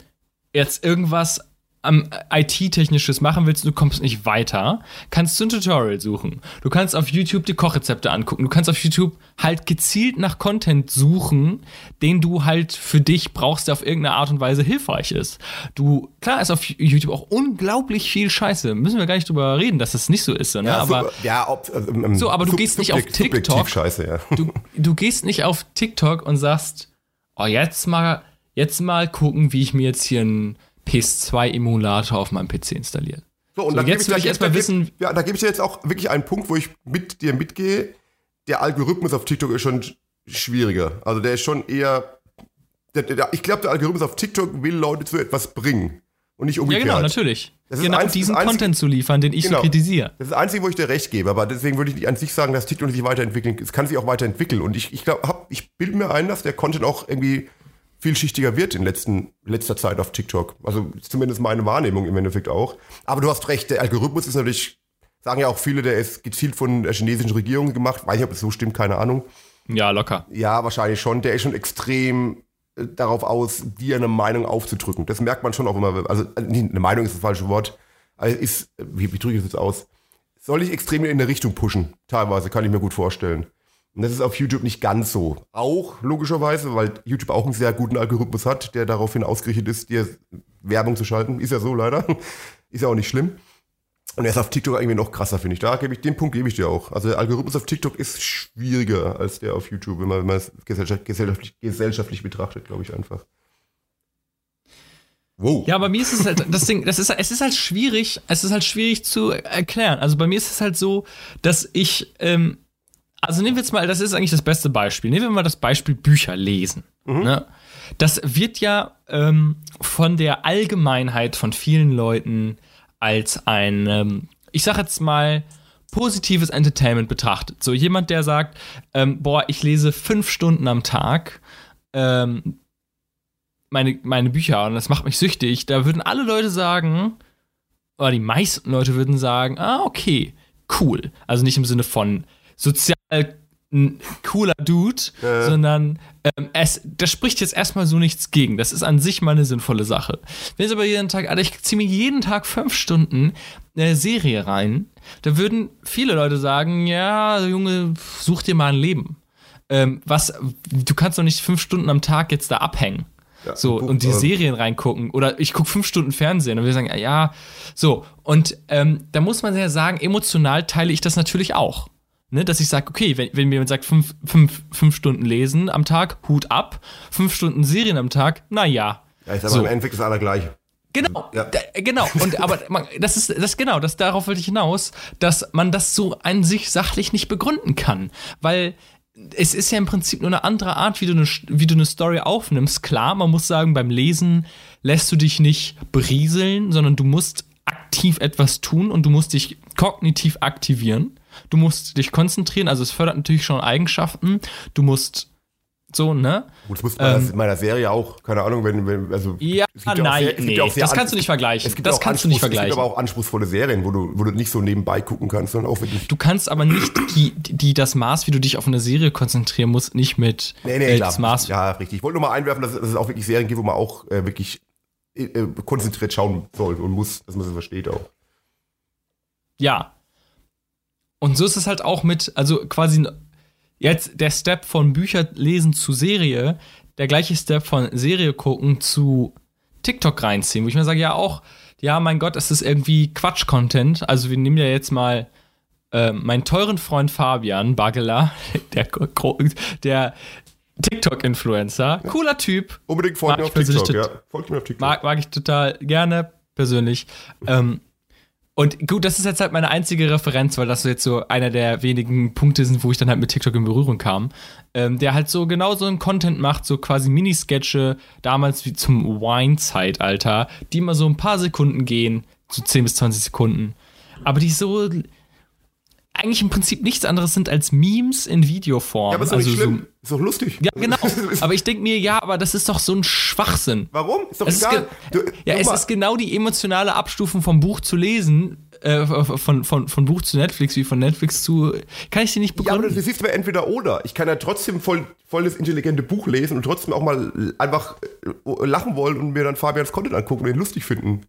jetzt irgendwas am IT-technisches machen willst, du kommst nicht weiter, kannst du ein Tutorial suchen. Du kannst auf YouTube die Kochrezepte angucken. Du kannst auf YouTube halt gezielt nach Content suchen, den du halt für dich brauchst, der auf irgendeine Art und Weise hilfreich ist. Du, klar ist auf YouTube auch unglaublich viel Scheiße. Müssen wir gar nicht drüber reden, dass das nicht so ist. Ne? Ja, aber, ja, ob, äh, ähm, so, aber du gehst nicht auf TikTok. Scheiße, ja. Du, du gehst nicht auf TikTok und sagst, oh, jetzt mal, jetzt mal gucken, wie ich mir jetzt hier ein PS2-Emulator auf meinem PC installiert. So, und so, jetzt will ich erstmal wissen. Ja, da gebe ich dir jetzt auch wirklich einen Punkt, wo ich mit dir mitgehe. Der Algorithmus auf TikTok ist schon schwieriger. Also der ist schon eher. Der, der, ich glaube, der Algorithmus auf TikTok will Leute zu etwas bringen. Und nicht umgekehrt. Ja, genau, natürlich. genau eins, diesen Einzige, Content zu liefern, den ich genau, so kritisiere. Das ist das Einzige, wo ich dir recht gebe. Aber deswegen würde ich nicht an sich sagen, dass TikTok sich weiterentwickeln. Es kann sich auch weiterentwickeln. Und ich, ich glaube, ich bilde mir ein, dass der Content auch irgendwie vielschichtiger wird in letzten, letzter Zeit auf TikTok. Also zumindest meine Wahrnehmung im Endeffekt auch. Aber du hast recht, der Algorithmus ist natürlich, sagen ja auch viele, der ist gezielt von der chinesischen Regierung gemacht. Weiß nicht, ob es so stimmt, keine Ahnung. Ja, locker. Ja, wahrscheinlich schon. Der ist schon extrem äh, darauf aus, dir eine Meinung aufzudrücken. Das merkt man schon auch immer. Also, äh, eine Meinung ist das falsche Wort. Also ist, wie, wie drücke ich das jetzt aus? Soll ich extrem in eine Richtung pushen? Teilweise, kann ich mir gut vorstellen. Und das ist auf YouTube nicht ganz so. Auch logischerweise, weil YouTube auch einen sehr guten Algorithmus hat, der daraufhin ausgerichtet ist, dir Werbung zu schalten. Ist ja so leider. Ist ja auch nicht schlimm. Und er ist auf TikTok irgendwie noch krasser, finde ich. Da gebe ich, den Punkt gebe ich dir auch. Also der Algorithmus auf TikTok ist schwieriger als der auf YouTube, wenn man, wenn man es gesellschaftlich, gesellschaftlich betrachtet, glaube ich einfach. Wow. Ja, bei mir ist es halt, das Ding, das ist, es ist halt schwierig, es ist halt schwierig zu erklären. Also bei mir ist es halt so, dass ich, ähm, also nehmen wir jetzt mal, das ist eigentlich das beste Beispiel. Nehmen wir mal das Beispiel Bücher lesen. Mhm. Ne? Das wird ja ähm, von der Allgemeinheit von vielen Leuten als ein, ähm, ich sag jetzt mal, positives Entertainment betrachtet. So jemand, der sagt, ähm, boah, ich lese fünf Stunden am Tag ähm, meine, meine Bücher und das macht mich süchtig. Da würden alle Leute sagen, oder die meisten Leute würden sagen, ah, okay, cool. Also nicht im Sinne von sozial ein cooler Dude, äh. sondern ähm, es, das spricht jetzt erstmal so nichts gegen. Das ist an sich mal eine sinnvolle Sache. Wenn jetzt aber jeden Tag, Alter, ich ziehe mir jeden Tag fünf Stunden eine Serie rein, da würden viele Leute sagen, ja, Junge, such dir mal ein Leben. ähm, was, du kannst doch nicht fünf Stunden am Tag jetzt da abhängen. Ja, So, Buch, und die äh, Serien reingucken. Oder ich gucke fünf Stunden Fernsehen und wir sagen, ja, so. Und ähm, da muss man ja sagen, emotional teile ich das natürlich auch. Ne, dass ich sage, okay, wenn, wenn mir jemand sagt, fünf, fünf, fünf Stunden lesen am Tag, Hut ab, fünf Stunden Serien am Tag, naja. Ja, ist aber So. im Endeffekt das Allergleiche. Genau, Ja. da, genau. Und aber man, das ist das genau, das darauf wollte ich hinaus, dass man das so an sich sachlich nicht begründen kann, weil es ist ja im Prinzip nur eine andere Art, wie du eine, wie du eine Story aufnimmst. Klar, man muss sagen, beim Lesen lässt du dich nicht berieseln, sondern du musst aktiv etwas tun und du musst dich kognitiv aktivieren. Du musst dich konzentrieren, also es fördert natürlich schon Eigenschaften. Du musst so, ne? Gut, das muss man in meiner Serie auch, keine Ahnung, wenn, wenn also Ja, nein, sehr- nee, das an- kannst du nicht vergleichen. Es gibt Das kannst du nicht Anspruchs- Es vergleichen. gibt aber auch anspruchsvolle Serien, wo du, wo du nicht so nebenbei gucken kannst, sondern auch wirklich. Du kannst aber nicht die, die das Maß, wie du dich auf eine Serie konzentrieren musst, nicht mit Nee, nee, äh, klar. das Maß. Ja, richtig. Ich wollte nur mal einwerfen, dass, dass es auch wirklich Serien gibt, wo man auch äh, wirklich äh, äh, konzentriert schauen soll und muss, dass man es versteht auch. Ja. Und so ist es halt auch mit, also quasi jetzt der Step von Bücher lesen zu Serie, der gleiche Step von Serie gucken zu TikTok reinziehen, wo ich mir sage, ja auch, ja, mein Gott, es ist irgendwie Quatsch-Content. Also wir nehmen ja jetzt mal äh, meinen teuren Freund Fabian Bagela, der, der TikTok-Influencer, cooler Typ, Unbedingt folgt mir auf TikTok, ja. Folgt mir auf TikTok. Mag, mag ich total gerne, persönlich. Ähm, und gut, das ist jetzt halt meine einzige Referenz, weil das jetzt so einer der wenigen Punkte sind, wo ich dann halt mit TikTok in Berührung kam. Ähm, der halt so genau so einen Content macht, so quasi Minisketche, damals wie zum Wine-Zeitalter, die immer so ein paar Sekunden gehen, so 10 bis 20 Sekunden. Aber die so eigentlich im Prinzip nichts anderes sind als Memes in Videoform. ja, aber ist also nicht so, schlimm. ist doch lustig. ja, genau. Aber ich denke mir, ja, aber das ist doch so ein Schwachsinn. Warum? Ist doch Es ist, egal. ge Du- ja, es mal, ist genau die emotionale Abstufung vom Buch zu lesen, äh, von, von, von Buch zu Netflix, wie von Netflix zu. Kann ich sie nicht Ja, aber begründen? das siehst du bei entweder oder. Ich kann ja trotzdem voll, voll das intelligente Buch lesen und trotzdem auch mal einfach äh, lachen wollen und mir dann Fabians Content angucken und ihn lustig finden.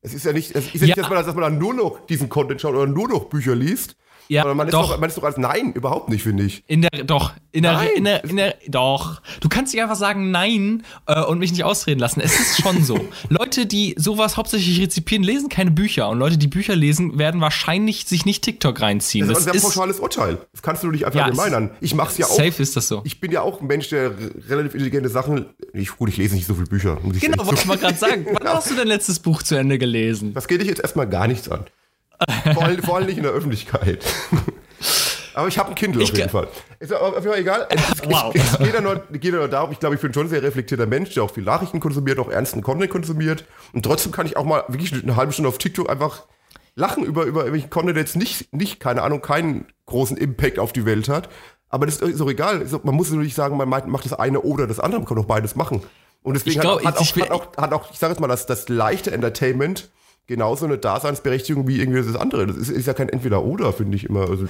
Es ist ja nicht, es ist ja Ja. nicht dass, man, dass man dann nur noch diesen Content schaut oder nur noch Bücher liest. Ja, man ist, doch. doch, man ist doch als Nein, überhaupt nicht, finde ich. in der, doch, in der, Nein. in der, in der, doch. Du kannst nicht einfach sagen Nein äh, und mich nicht ausreden lassen. Es ist schon so. Leute, die sowas hauptsächlich rezipieren, lesen keine Bücher. Und Leute, die Bücher lesen, werden wahrscheinlich sich nicht TikTok reinziehen. Das, Das, ist ein sehr pauschales Urteil. Das kannst du nicht einfach Ja, allgemeinern. Ich mach's ja auch. safe ist das so. Ich bin ja auch ein Mensch, der relativ intelligente Sachen. Ich, gut, ich lese nicht so viele Bücher. Genau, wollte ich mal gerade sagen. Wann hast du dein letztes Buch zu Ende gelesen? Das geht dich jetzt erstmal gar nichts an. Vor allem, vor allem nicht in der Öffentlichkeit. Aber ich habe ein Kindle Ich auf jeden Fall. Ist auf jeden Fall egal. Es, Wow. es, es geht ja nur, geht ja nur darum, ich glaube, ich bin schon ein sehr reflektierter Mensch, der auch viel Nachrichten konsumiert, auch ernsten Content konsumiert. Und trotzdem kann ich auch mal wirklich eine halbe Stunde auf TikTok einfach lachen über, über irgendwelchen Content, der jetzt nicht, nicht, keine Ahnung, keinen großen Impact auf die Welt hat. Aber das ist auch egal. Auch- Man muss natürlich sagen, man macht das eine oder das andere, man kann doch beides machen. Und deswegen glaub, hat, hat, auch, hat, auch, hat auch, ich sage jetzt mal, das, das leichte Entertainment genauso eine Daseinsberechtigung wie irgendwie das andere. Das ist, ist ja kein Entweder-Oder, finde ich immer. Also,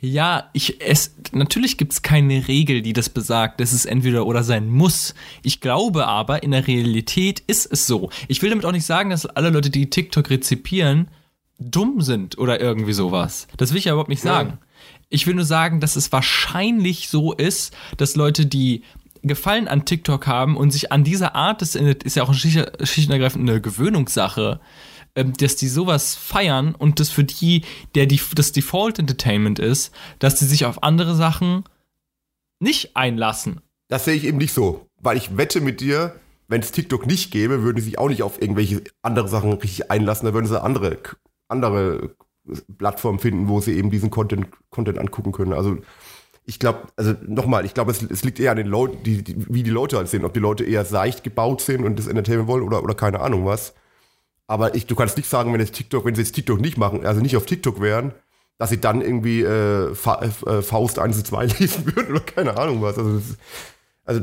Ja, ich es natürlich gibt's keine Regel, die das besagt, dass es entweder oder sein muss. Ich glaube aber, in der Realität ist es so. Ich will damit auch nicht sagen, dass alle Leute, die TikTok rezipieren, dumm sind oder irgendwie sowas. Das will ich ja überhaupt nicht sagen. Ich will nur sagen, dass es wahrscheinlich so ist, dass Leute, die Gefallen an TikTok haben und sich an dieser Art, das ist ja auch schlicht und ergreifend eine Gewöhnungssache, ähm, dass die sowas feiern und das für die, der die, das Default Entertainment ist, dass die sich auf andere Sachen nicht einlassen. das sehe ich eben nicht so. Weil ich wette mit dir, wenn es TikTok nicht gäbe, würden die sich auch nicht auf irgendwelche andere Sachen richtig einlassen. Da würden sie andere, andere Plattformen finden, wo sie eben diesen Content, Content angucken können. Also ich glaube, also nochmal, ich glaube, es, es liegt eher an den Leuten, die, die, wie die Leute halt sind. Ob die Leute eher seicht gebaut sind und das Entertainment wollen oder, oder keine Ahnung was. Aber ich, du kannst nicht sagen, wenn jetzt TikTok, wenn sie jetzt TikTok nicht machen, also nicht auf TikTok wären, dass sie dann irgendwie äh, Fa äh, Faust 1 und 2 lesen würden oder keine Ahnung was. Also, das, also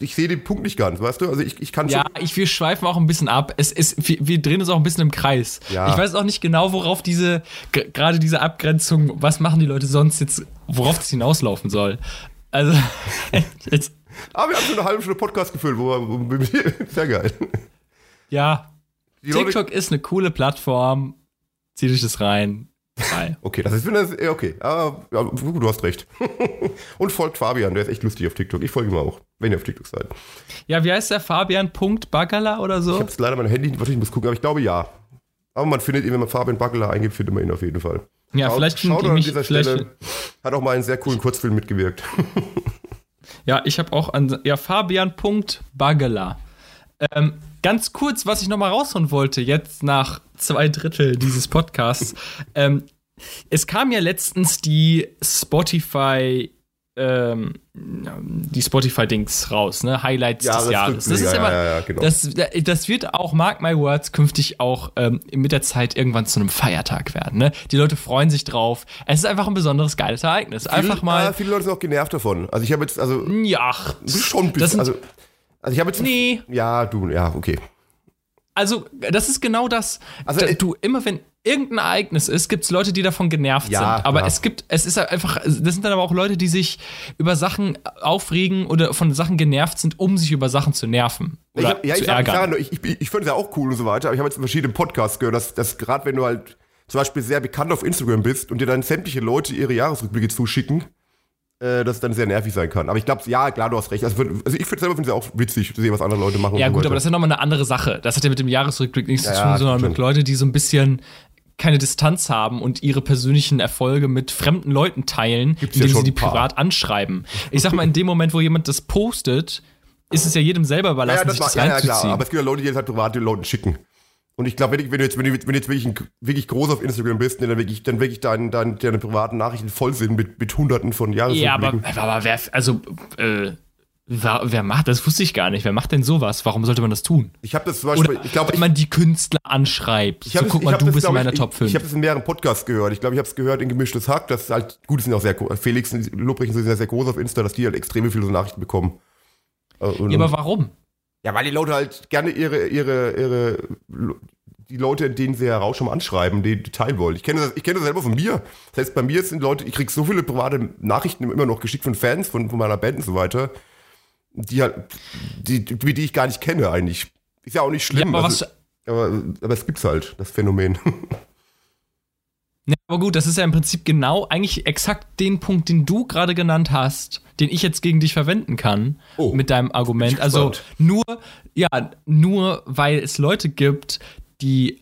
ich sehe den Punkt nicht ganz, weißt du? Also ich, ich kann Ja, ich, wir schweifen auch ein bisschen ab. Es ist, wir, wir drehen uns auch ein bisschen im Kreis. Ja. Ich weiß auch nicht genau, worauf diese, gerade diese Abgrenzung, was machen die Leute sonst jetzt, worauf das hinauslaufen soll. Also, jetzt, Aber wir haben schon eine halbe Stunde Podcast gefüllt, wo wir, sehr geil. ja, Die Leute- TikTok ist eine coole Plattform. Zieht euch das rein. Geil. Okay, das ist, das, okay. Aber ja, du hast recht. Und folgt Fabian, der ist echt lustig auf TikTok. Ich folge ihm auch, wenn ihr auf TikTok seid. Ja, wie heißt der? Fabian Bagala oder so? Ich habe leider mein Handy, warte, ich muss gucken, aber ich glaube ja. Aber man findet ihn, wenn man Fabian Bagala eingibt, findet man ihn auf jeden Fall. Ja, Schau- vielleicht Schaut an mich, dieser Stelle. Hat auch mal einen sehr coolen Kurzfilm mitgewirkt. Ja, ich habe auch an ja, Fabian.bagela. Ähm, ganz kurz, was ich nochmal rausholen wollte, jetzt nach zwei Drittel dieses Podcasts. ähm, es kam ja letztens die Spotify, ähm, die Spotify-Dings raus, ne? Highlights des Jahres. Das ist ja, immer, ja, ja, genau. das, das wird auch, mark my words, künftig auch ähm, mit der Zeit irgendwann zu einem Feiertag werden. Ne? Die Leute freuen sich drauf. Es ist einfach ein besonderes, geiles Ereignis. Einfach Viele- mal. äh, viele Leute sind auch genervt davon. Also ich habe jetzt, also Ja, schon ein das bisschen. sind, Also, also ich habe jetzt. Nee. Ja, du, ja, okay. Also, das ist genau das. Also, du, immer wenn irgendein Ereignis ist, gibt es Leute, die davon genervt Ja, sind. Aber klar. es gibt, es ist halt einfach, das sind dann aber auch Leute, die sich über Sachen aufregen oder von Sachen genervt sind, um sich über Sachen zu nerven. Ich hab, ja, zu ich, ich, ärgern. sag nur, ich, ich, ich finde es ja auch cool und so weiter, aber ich habe jetzt in verschiedenen Podcasts gehört, dass, dass gerade wenn du halt zum Beispiel sehr bekannt auf Instagram bist und dir dann sämtliche Leute ihre Jahresrückblicke zuschicken, äh, dass es dann sehr nervig sein kann. Aber ich glaube, ja, klar, du hast recht. Also, also ich finde selber finde es ja auch witzig, zu sehen, was andere Leute machen. ja, so gut, weiter. aber das ist ja nochmal eine andere Sache. Das hat ja mit dem Jahresrückblick nichts Ja, zu ja, tun, sondern stimmt mit. Leuten, die so ein bisschen keine Distanz haben und ihre persönlichen Erfolge mit fremden Leuten teilen, Gibt's ja indem schon sie die privat anschreiben. Ich sag mal, in dem Moment, wo jemand das postet, ist es ja jedem selber ja, überlassen, ja, das sich war, das ja, ja, klar. Aber es gibt ja Leute, die jetzt halt privat den Leuten schicken. Und ich glaube, wenn, du- wenn du jetzt, wenn du, wenn du jetzt wirklich, ein- wirklich groß auf Instagram bist, dann wirklich, dann wirklich dein, dein, deine privaten Nachrichten voll sind mit, mit hunderten von Ja, aber, aber wer, also, äh, wer, wer macht, das wusste ich gar nicht. Wer macht denn sowas? Warum sollte man das tun? ich habe das zum Beispiel, Oder ich glaube, wenn man die Künstler anschreibt. Ich so, guck das- mal, ich hab du das, bist in meiner ich, Top Ich, 5. ich habe das in mehreren Podcasts gehört. Ich glaube, ich habe es gehört in Gemischtes Hack, dass halt, gut, sind auch sehr, Felix und Lobrecht sind ja sehr groß auf Insta, dass die halt extrem viele so Nachrichten bekommen. Äh, Und, ja, aber warum? Ja, weil die Leute halt gerne ihre, ihre, ihre, die Leute, denen sie heraus schon mal anschreiben, die, die teilen wollen. Ich kenne das, ich kenne das selber von mir. Das heißt, bei mir sind Leute, ich kriege so viele private Nachrichten immer noch geschickt von Fans von, von meiner Band und so weiter, die halt, die, die, die ich gar nicht kenne eigentlich. Ist ja auch nicht Ja, schlimm. aber, also, aber, aber es gibt's halt, das Phänomen. aber gut, das ist ja im Prinzip genau eigentlich exakt den Punkt, den du gerade genannt hast, den ich jetzt gegen dich verwenden kann Oh. mit deinem Argument. Also nur, ja, nur weil es Leute gibt, die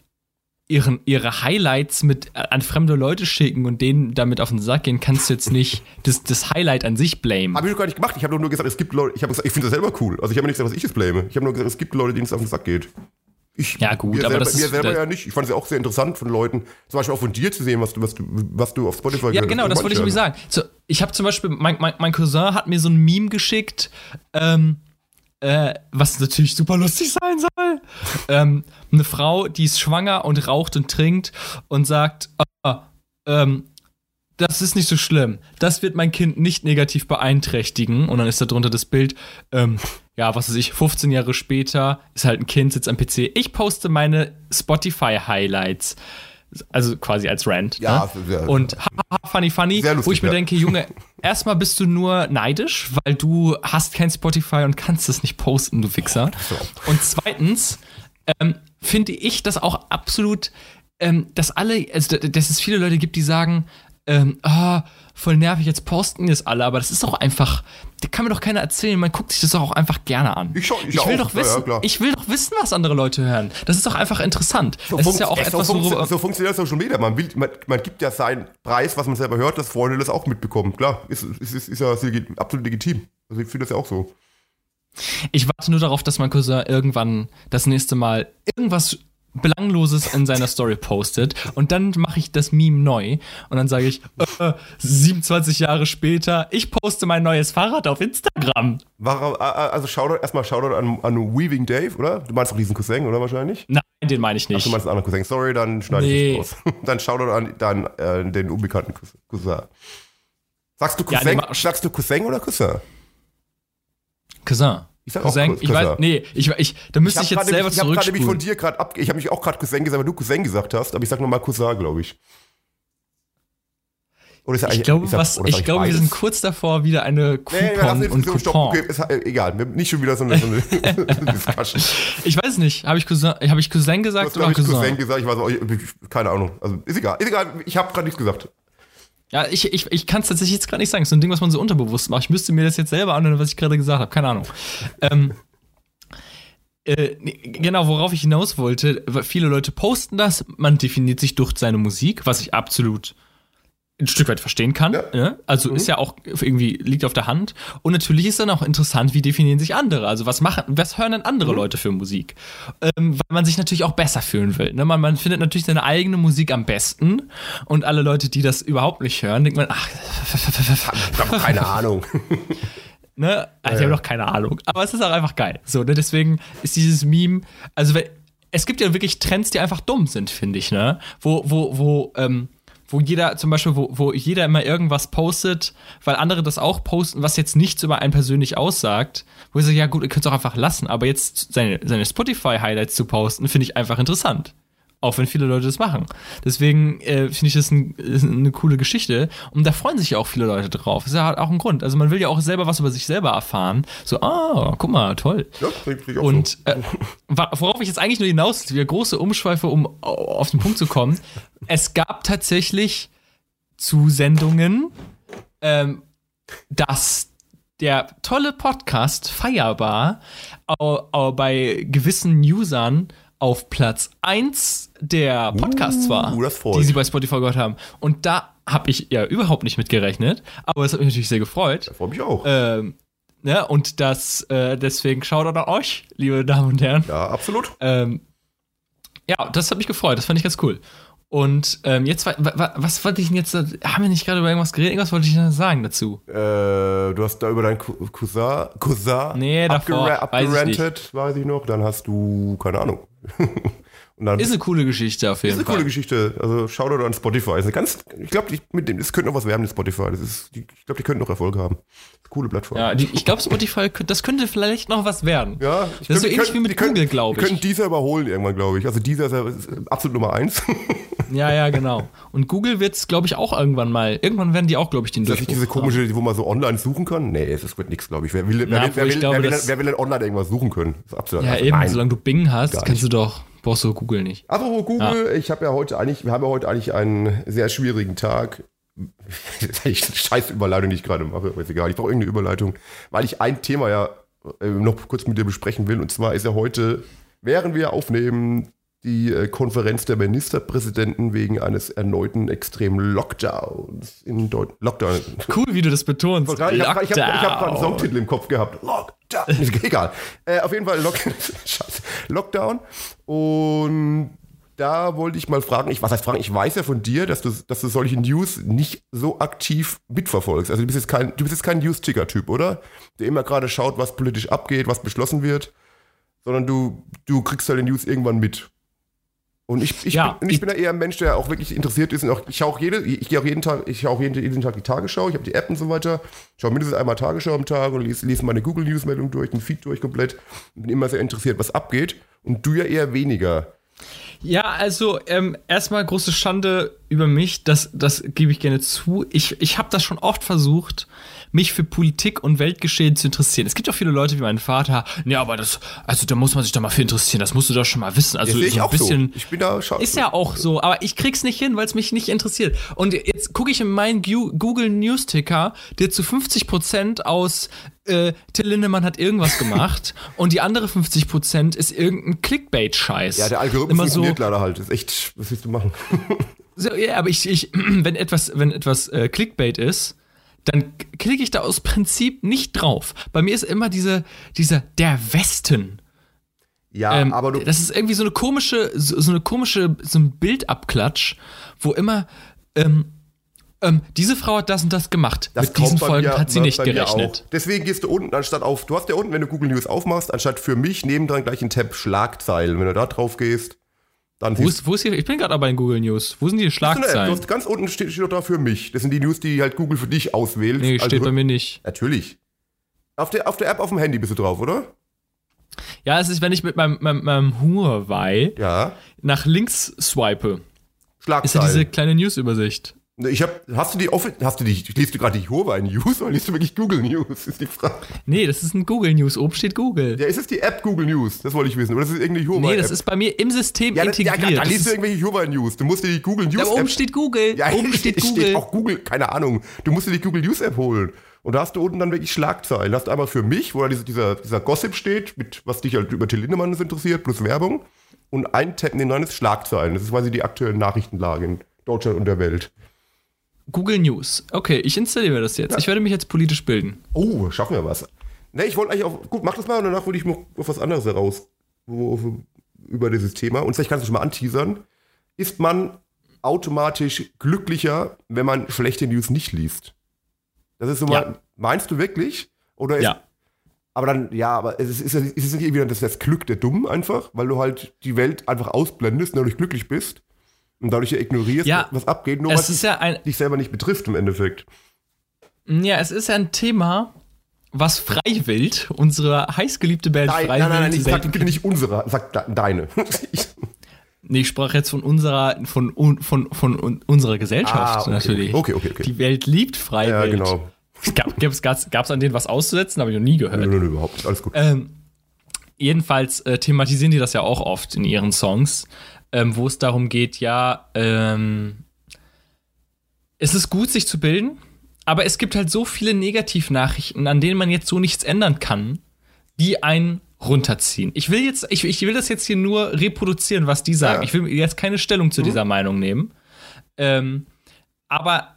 ihren, ihre Highlights mit äh, an fremde Leute schicken und denen damit auf den Sack gehen, kannst du jetzt nicht das, das Highlight an sich blamen. Habe ich doch gar nicht gemacht. Ich habe nur gesagt, es gibt Leute, ich habe gesagt, ich finde das selber cool. Also ich habe nicht gesagt, dass ich es blame. Ich habe nur gesagt, es gibt Leute, denen es auf den Sack geht. Ich, Ja, gut, mir aber selber, das mir selber ja nicht. Ich fand es ja auch sehr interessant von Leuten, zum Beispiel auch von dir zu sehen, was du, was du, was du auf Spotify Ja, genau, das wollte ich nämlich sagen. So, ich habe zum Beispiel, mein, mein, mein Cousin hat mir so ein Meme geschickt, ähm, äh, was natürlich super lustig sein soll. ähm, eine Frau, die ist schwanger und raucht und trinkt und sagt, ah, ähm, das ist nicht so schlimm. Das wird mein Kind nicht negativ beeinträchtigen. Und dann ist da drunter das Bild, ähm, ja, was weiß ich, 15 Jahre später ist halt ein Kind, sitzt am PC. Ich poste meine Spotify-Highlights. Also quasi als Rant. Ja, ne? sehr- Und haha, funny, funny, lustig, wo ich mir ja. denke, Junge, erstmal bist du nur neidisch, weil du hast kein Spotify und kannst es nicht posten, du Wichser. Und zweitens ähm, finde ich das auch absolut, ähm, dass alle, also dass es viele Leute gibt, die sagen, ähm, ah, voll nervig, jetzt posten das alle, aber das ist doch einfach, da kann mir doch keiner erzählen, man guckt sich das doch auch einfach gerne an. Ich schau- ich will auch, doch ja, ja, wissen, klar. ich will doch wissen, was andere Leute hören. Das ist doch einfach interessant. So es ist ja auch funkt- etwas, so, funkt- worüber, so funktioniert Social Media. Man, will, man, man gibt ja seinen Preis, was man selber hört, dass Freunde das auch mitbekommen. Klar, ist, ist, ist, ist ja absolut legitim. Also ich finde das ja auch so. Ich warte nur darauf, dass mein Cousin irgendwann das nächste Mal irgendwas Belangloses in seiner Story postet und dann mache ich das Meme neu und dann sage ich, äh, 27 Jahre später, ich poste mein neues Fahrrad auf Instagram. War, äh, also Shoutout, erstmal Shoutout an, an Weaving Dave, oder? Du meinst doch diesen Cousin, oder wahrscheinlich? Nein, den meine ich Ach, nicht. du meinst einen anderen Cousin. Sorry, dann schneide Nee. ich das raus. dann Shoutout an dann, äh, den unbekannten Cous- Cousin. Sagst du Ja, Cousin, nee, ma- sagst du Cousin oder Cousin? Cousin. Ich sag auch Cousin, Cous- ich weiß, Cousin. nee, ich, ich, da müsste ich, hab jetzt selber nämlich- ich habe nämlich von dir gerade ab. Ich habe mich auch gerade Cousin gesagt, weil du Cousin gesagt hast, aber ich sag nochmal Cousin, glaube ich. Oder ist Ich glaube, er- was, ich glaube wir sind kurz davor, wieder eine Nee, Coupon lassen jetzt und Coupon. okay, ist, äh, egal, wir- nicht schon wieder so eine, so eine Discussion. Ich weiß nicht, habe ich Cousin, habe ich Cousin gesagt hast, oder glaube ich, Cousin? Cousin gesagt, ich weiß auch, ich- keine Ahnung. Also ist egal, ist egal, ich habe gerade nichts gesagt. Ja, ich, ich, ich kann es tatsächlich jetzt gerade nicht sagen. So ein Ding, was man so unterbewusst macht. Ich müsste mir das jetzt selber anhören, was ich gerade gesagt habe. Keine Ahnung. ähm, äh, genau, worauf ich hinaus wollte, viele Leute posten das, man definiert sich durch seine Musik, was ich absolut ein Stück weit verstehen kann. Ja. Ne? Also ist ja auch irgendwie, liegt auf der Hand. Und natürlich ist dann auch interessant, wie definieren sich andere. Also was machen, was hören denn andere Leute für Musik? Ähm, weil man sich natürlich auch besser fühlen will. Ne? Man, man findet natürlich seine eigene Musik am besten. Und alle Leute, die das überhaupt nicht hören, denkt man, ach, Ich habe keine Ahnung. ne? Ach, die haben doch keine Ahnung. Aber es ist auch einfach geil. So, ne? Deswegen ist dieses Meme, also wenn, es gibt ja wirklich Trends, die einfach dumm sind, finde ich, ne? Wo, wo, wo, ähm, wo jeder, zum Beispiel, wo, wo jeder immer irgendwas postet, weil andere das auch posten, was jetzt nichts über einen persönlich aussagt, wo ich sage, ja gut, ihr könnt es auch einfach lassen, aber jetzt seine, seine Spotify-Highlights zu posten, finde ich einfach interessant. Auch wenn viele Leute das machen. Deswegen äh, finde ich das ein, eine coole Geschichte. Und da freuen sich ja auch viele Leute drauf. Ist ja halt auch ein Grund. Also man will ja auch selber was über sich selber erfahren. So, ah, guck mal, toll. Ja, ich auch Und äh, worauf ich jetzt eigentlich nur hinaus wieder große Umschweife, um au- auf den Punkt zu kommen. Es gab tatsächlich Zusendungen, ähm, dass der tolle Podcast Feierbar au, au, bei gewissen Usern auf Platz 1 der Podcasts war, das freut. die sie bei Spotify gehört haben. Und da habe ich ja überhaupt nicht mit gerechnet, aber es hat mich natürlich sehr gefreut. so. Freue mich auch. Ähm, ne? Und das, äh, deswegen schaut an euch, liebe Damen und Herren. ja, absolut. Ähm, ja, das hat mich gefreut, das fand ich ganz cool. Und ähm, jetzt, wa- wa- was wollte ich denn jetzt, haben wir nicht gerade über irgendwas geredet? Irgendwas wollte ich noch sagen dazu. Äh, du hast da über deinen Cou- Cousin, Cousin Nee, davor, abgera- weiß ich abgerantet, weiß ich noch. Dann hast du, keine Ahnung. Dann Ist eine coole Geschichte auf jeden ist eine Fall. coole Geschichte. Also Shoutout an Spotify. Ist eine ganz, ich glaube, mit dem, das könnte noch was werden mit Spotify. Das ist, die- ich glaube, die könnten noch Erfolg haben. Coole Plattform. Ja, die, ich glaube, Spotify, das könnte vielleicht noch was werden. Ja, ich Das ist so die ähnlich wie mit die können- Google, glaub Die können ich. dieser überholen irgendwann, glaube ich. Also dieser ist absolut Nummer eins. Ja, ja, genau. Und Google wird es, glaube ich, auch irgendwann mal. Irgendwann werden die auch, glaube ich, den Das ist nicht diese haben. komische, wo man so online suchen kann. Nee, das wird nichts, glaube ich. Wer will, wer, Na, will, wer, wo ich will, glaube, wer, will, das- wer will denn online irgendwas suchen können? Das ist absolut. Ja, also eben, nein. solange du Bing hast, Gar kannst du doch, brauchst du Google nicht. Apropos Google, ich habe ja heute eigentlich, wir haben ja heute eigentlich einen sehr schwierigen Tag. Das eine scheiß Überleitung, die ich gerade mache, aber ist egal. Ich brauche irgendeine Überleitung, weil ich ein Thema ja äh, noch kurz mit dir besprechen will. Und zwar ist ja heute, während wir aufnehmen, die äh, Konferenz der Ministerpräsidenten wegen eines erneuten extremen Lockdowns in Deutschland. Lockdown. Cool, wie du das betonst. Ich habe hab, hab, hab gerade einen. Songtitel im Kopf gehabt. Lockdown. Egal. Äh, auf jeden Fall Lock. Lockdown. Und da wollte ich mal fragen, ich, was heißt fragen, ich weiß ja von dir, dass du, dass du solche News nicht so aktiv mitverfolgst. Also du bist jetzt kein, du bist jetzt kein News-Ticker-Typ, oder? Der immer gerade schaut, was politisch abgeht, was beschlossen wird. Sondern du, du kriegst halt die News irgendwann mit. Und ich, ich, Ja, bin, ich bin da eher ein Mensch, der auch wirklich interessiert ist. Und auch, ich schaue auch jede, ich gehe auch jeden Tag, ich auch jeden, jeden Tag die Tagesschau, ich habe die App und so weiter. Ich schaue mindestens einmal Tagesschau am Tag und lese, lese meine Google News-Meldung durch, den Feed durch komplett. Bin immer sehr interessiert, was abgeht. Und du ja eher weniger. Ja, also ähm, erstmal große Schande über mich, das, das gebe ich gerne zu. Ich, ich habe das schon oft versucht, mich für Politik und Weltgeschehen zu interessieren. Es gibt auch viele Leute wie mein Vater, ja, aber das, also da muss man sich doch mal für interessieren, das musst du doch schon mal wissen. Also so ein bisschen. so. Ich bin da, schau, Ist ja auch so, aber ich krieg's nicht hin, weil es mich nicht interessiert. Und jetzt gucke ich in meinen Google News Ticker, der zu 50% aus äh, Till Lindemann hat irgendwas gemacht und die andere 50% ist irgendein Clickbait-Scheiß. Ja, der Algorithmus Immer so, funktioniert leider halt. Das ist echt, was willst du machen? so, ja, aber ich, ich, wenn etwas, wenn etwas äh, Clickbait ist, dann klicke ich da aus Prinzip nicht drauf. Bei mir ist immer diese, dieser, der Westen. Ja, Ähm, aber du, das ist irgendwie so eine komische, so, so eine komische, so ein Bildabklatsch, wo immer, ähm, ähm, diese Frau hat das und das gemacht. das Mit diesen Folgen mir- hat sie nicht gerechnet. Deswegen gehst du unten anstatt auf, du hast ja unten, wenn du Google News aufmachst, anstatt für mich nebendran gleich einen Tab Schlagzeilen. Wenn du da drauf gehst, dann Wo ist, wo ist hier, ich bin gerade aber in Google News. Wo sind die du, du Schlagzeilen? hast ganz unten steht, steht doch da für mich. Das sind die News, die halt Google für dich auswählt. Nee, Also, steht bei mir nicht. Natürlich. Auf der, auf der App auf dem Handy bist du drauf, oder? Ja, es ist, wenn ich mit meinem, meinem, meinem Huawei Ja. nach links swipe, ist ja Schlagzeilen. diese kleine News-Übersicht. Ich hab, hast du die offen, hast du die, liest du gerade die Huawei News oder liest du wirklich Google News, ist die Frage. Nee, das ist ein Google News, oben steht Google. Ja, ist es die App Google News? Das wollte ich wissen. Oder ist es irgendwie Huawei Nee, das ist bei mir im System ja, das, ja, integriert. da liest du irgendwelche Huawei News. Du musst dir die Google News da oben App steht Google, Ja, oben steht Google. auch Google, keine Ahnung. Du musst dir die Google News App holen. Und da hast du unten dann wirklich Schlagzeilen. Da hast du einmal für mich, wo da dieser, dieser, dieser Gossip steht, mit was dich halt über Till Lindemann interessiert, plus Werbung. Und ein Tab neben dran ist Schlagzeilen. Das ist quasi die aktuelle Nachrichtenlage in Deutschland und der Welt. Google News. Okay, ich installiere mir das jetzt. Ich werde mich jetzt politisch bilden. Oh, schaffen wir was. Ne, ich wollte eigentlich auch, gut, mach das mal und danach wollte ich noch auf was anderes heraus, über dieses Thema. Und vielleicht kannst du schon mal anteasern. Ist man automatisch glücklicher, wenn man schlechte News nicht liest? Das ist so Ja. mal, meinst du wirklich? Oder ist, Ja. Aber dann, ja, aber es ist, ist, ist es nicht irgendwie das, das Glück der Dumm einfach, weil du halt die Welt einfach ausblendest und dadurch glücklich bist und dadurch ja ignorierst, Ja, was abgeht, nur was ist ja ein, dich selber nicht betrifft im Endeffekt. ja, es ist ja ein Thema, was Freiwild, unsere heißgeliebte Band Nein, Freiwild, nein, nein, nein, ich sag bitte nicht unsere, sag de- deine. Ich- Nee, ich sprach jetzt von unserer, von, von, von, un- unserer Gesellschaft Ah, okay, natürlich. okay, okay, okay. Die Welt liebt Freiwild. ja, genau. Gab es an denen was auszusetzen? Habe ich noch nie gehört. nö, nö, überhaupt nicht. Alles gut. Ähm, jedenfalls äh, thematisieren die das ja auch oft in ihren Songs, ähm, wo es darum geht, ja, ähm, es ist gut, sich zu bilden, aber es gibt halt so viele Negativnachrichten, an denen man jetzt so nichts ändern kann, die einen runterziehen. Ich will jetzt, ich, ich will das jetzt hier nur reproduzieren, was die sagen. Ja. Ich will jetzt keine Stellung zu dieser Meinung nehmen. Ähm, aber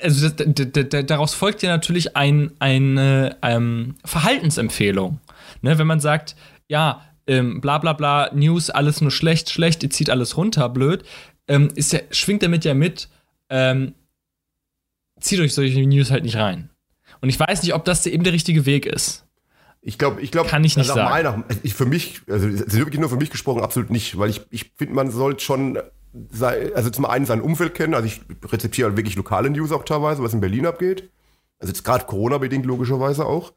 also daraus folgt ja natürlich ein, eine ähm, Verhaltensempfehlung. Ne, wenn man sagt, ja, ähm, bla bla bla, News, alles nur schlecht, schlecht, ihr zieht alles runter, blöd, ähm, ist ja, schwingt damit ja mit, ähm, zieht euch solche News halt nicht rein. Und ich weiß nicht, ob das eben der richtige Weg ist. Ich glaube, ich glaube, Kann ich nicht sagen. Meiner, ich, für mich, also es ist wirklich nur für mich gesprochen, absolut nicht, weil ich, ich finde, man sollte schon, sei, also zum einen sein Umfeld kennen, also ich rezeptiere halt wirklich lokale News auch teilweise, was in Berlin abgeht. Also jetzt gerade Corona-bedingt logischerweise auch.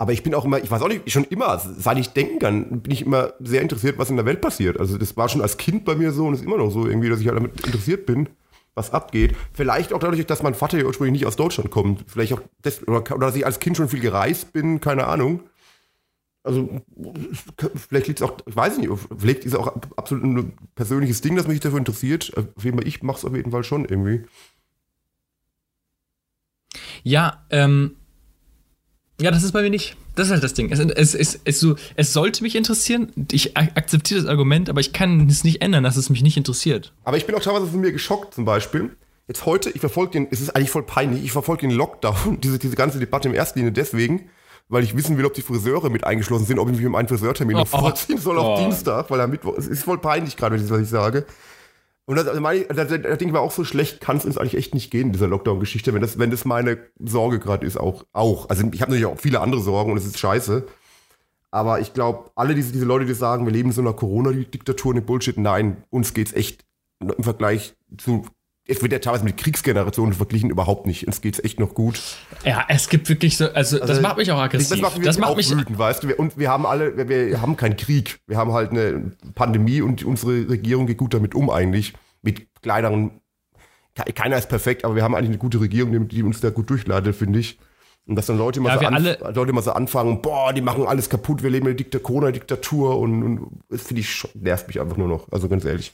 Aber ich bin auch immer, ich weiß auch nicht, schon immer, seit ich denken kann, bin ich immer sehr interessiert, was in der Welt passiert. Also das war schon als Kind bei mir so und ist immer noch so irgendwie, dass ich halt damit interessiert bin, was abgeht. Vielleicht auch dadurch, dass mein Vater ja ursprünglich nicht aus Deutschland kommt. Vielleicht auch, das, oder, oder dass ich als Kind schon viel gereist bin, keine Ahnung. Also, vielleicht liegt es auch, ich weiß nicht, vielleicht ist es auch absolut ein persönliches Ding, das mich dafür interessiert. Auf jeden Fall, ich mache es auf jeden Fall schon irgendwie. Ja, ähm, ja, das ist bei mir nicht. Das ist halt das Ding. Es, es, es, es, so, es sollte mich interessieren. Ich ak- akzeptiere das Argument, aber ich kann es nicht ändern, dass es mich nicht interessiert. Aber ich bin auch teilweise von mir geschockt, zum Beispiel. Jetzt heute, ich verfolge den, es ist eigentlich voll peinlich, ich verfolge den Lockdown, diese, diese ganze Debatte im ersten Linie deswegen, weil ich wissen will, ob die Friseure mit eingeschlossen sind, ob ich mich um einen Friseurtermin noch Oh, oh. vorziehen soll auf Oh. Dienstag, weil am Mittwoch, es ist voll peinlich gerade, wenn ich das, was ich sage. Und das, also meine, da, da, denke ich mir auch, so schlecht kann es uns eigentlich echt nicht gehen, dieser Lockdown-Geschichte, wenn das, wenn das meine Sorge gerade ist, auch, auch. Also ich habe natürlich auch viele andere Sorgen und es ist scheiße. Aber ich glaube, alle diese, diese Leute, die sagen, wir leben in so einer Corona-Diktatur den Bullshit, nein, uns geht's echt im Vergleich zu, es wird ja teilweise mit Kriegsgenerationen verglichen, überhaupt nicht. Uns geht's echt noch gut. Ja, es gibt wirklich so, also, das Also, macht mich auch aggressiv. Das macht mich, das macht auch mich wütend, weißt du. Und wir haben alle, wir, wir haben keinen Krieg. Wir haben halt eine Pandemie und unsere Regierung geht gut damit um eigentlich. Mit kleineren, ke- keiner ist perfekt, aber wir haben eigentlich eine gute Regierung, die, uns da gut durchleitet, finde ich. Und dass dann Leute immer, Ja, so, anf- Leute immer so anfangen, boah, die machen alles kaputt, wir leben in der Dikta Corona-Diktatur und, und das finde ich, nervt mich einfach nur noch. Also ganz ehrlich.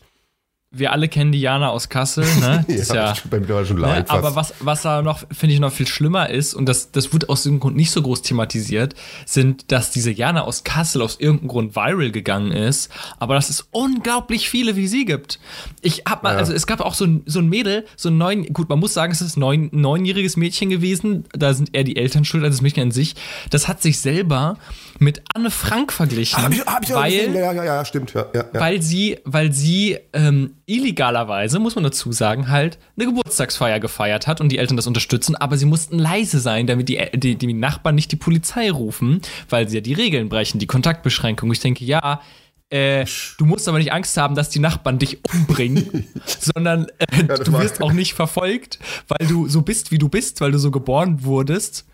Wir alle kennen die Jana aus Kassel, ne? Das ist ja, ich bin mittlerweile schon ne? leid. Aber fast. was, was da noch, finde ich, noch viel schlimmer ist, und das, das wird aus irgendeinem Grund nicht so groß thematisiert, sind, dass diese Jana aus Kassel aus irgendeinem Grund viral gegangen ist, aber dass es unglaublich viele wie sie gibt. Ich hab mal, Ja. also es gab auch so ein, so ein Mädel, so ein neun, gut, man muss sagen, es ist ein neun, neunjähriges Mädchen gewesen, da sind eher die Eltern schuld als das Mädchen an sich. Das hat sich selber mit Anne Frank verglichen. hab ich, hab ich weil. Ja, ja, ja, stimmt. Ja, ja, ja. weil sie, weil sie ähm, illegalerweise, muss man dazu sagen, halt eine Geburtstagsfeier gefeiert hat und die Eltern das unterstützen, aber sie mussten leise sein, damit die, die, die Nachbarn nicht die Polizei rufen, weil sie ja die Regeln brechen, die Kontaktbeschränkung. Ich denke, ja, äh, du musst aber nicht Angst haben, dass die Nachbarn dich umbringen, sondern äh, du wirst auch nicht verfolgt, weil du so bist, wie du bist, weil du so geboren wurdest.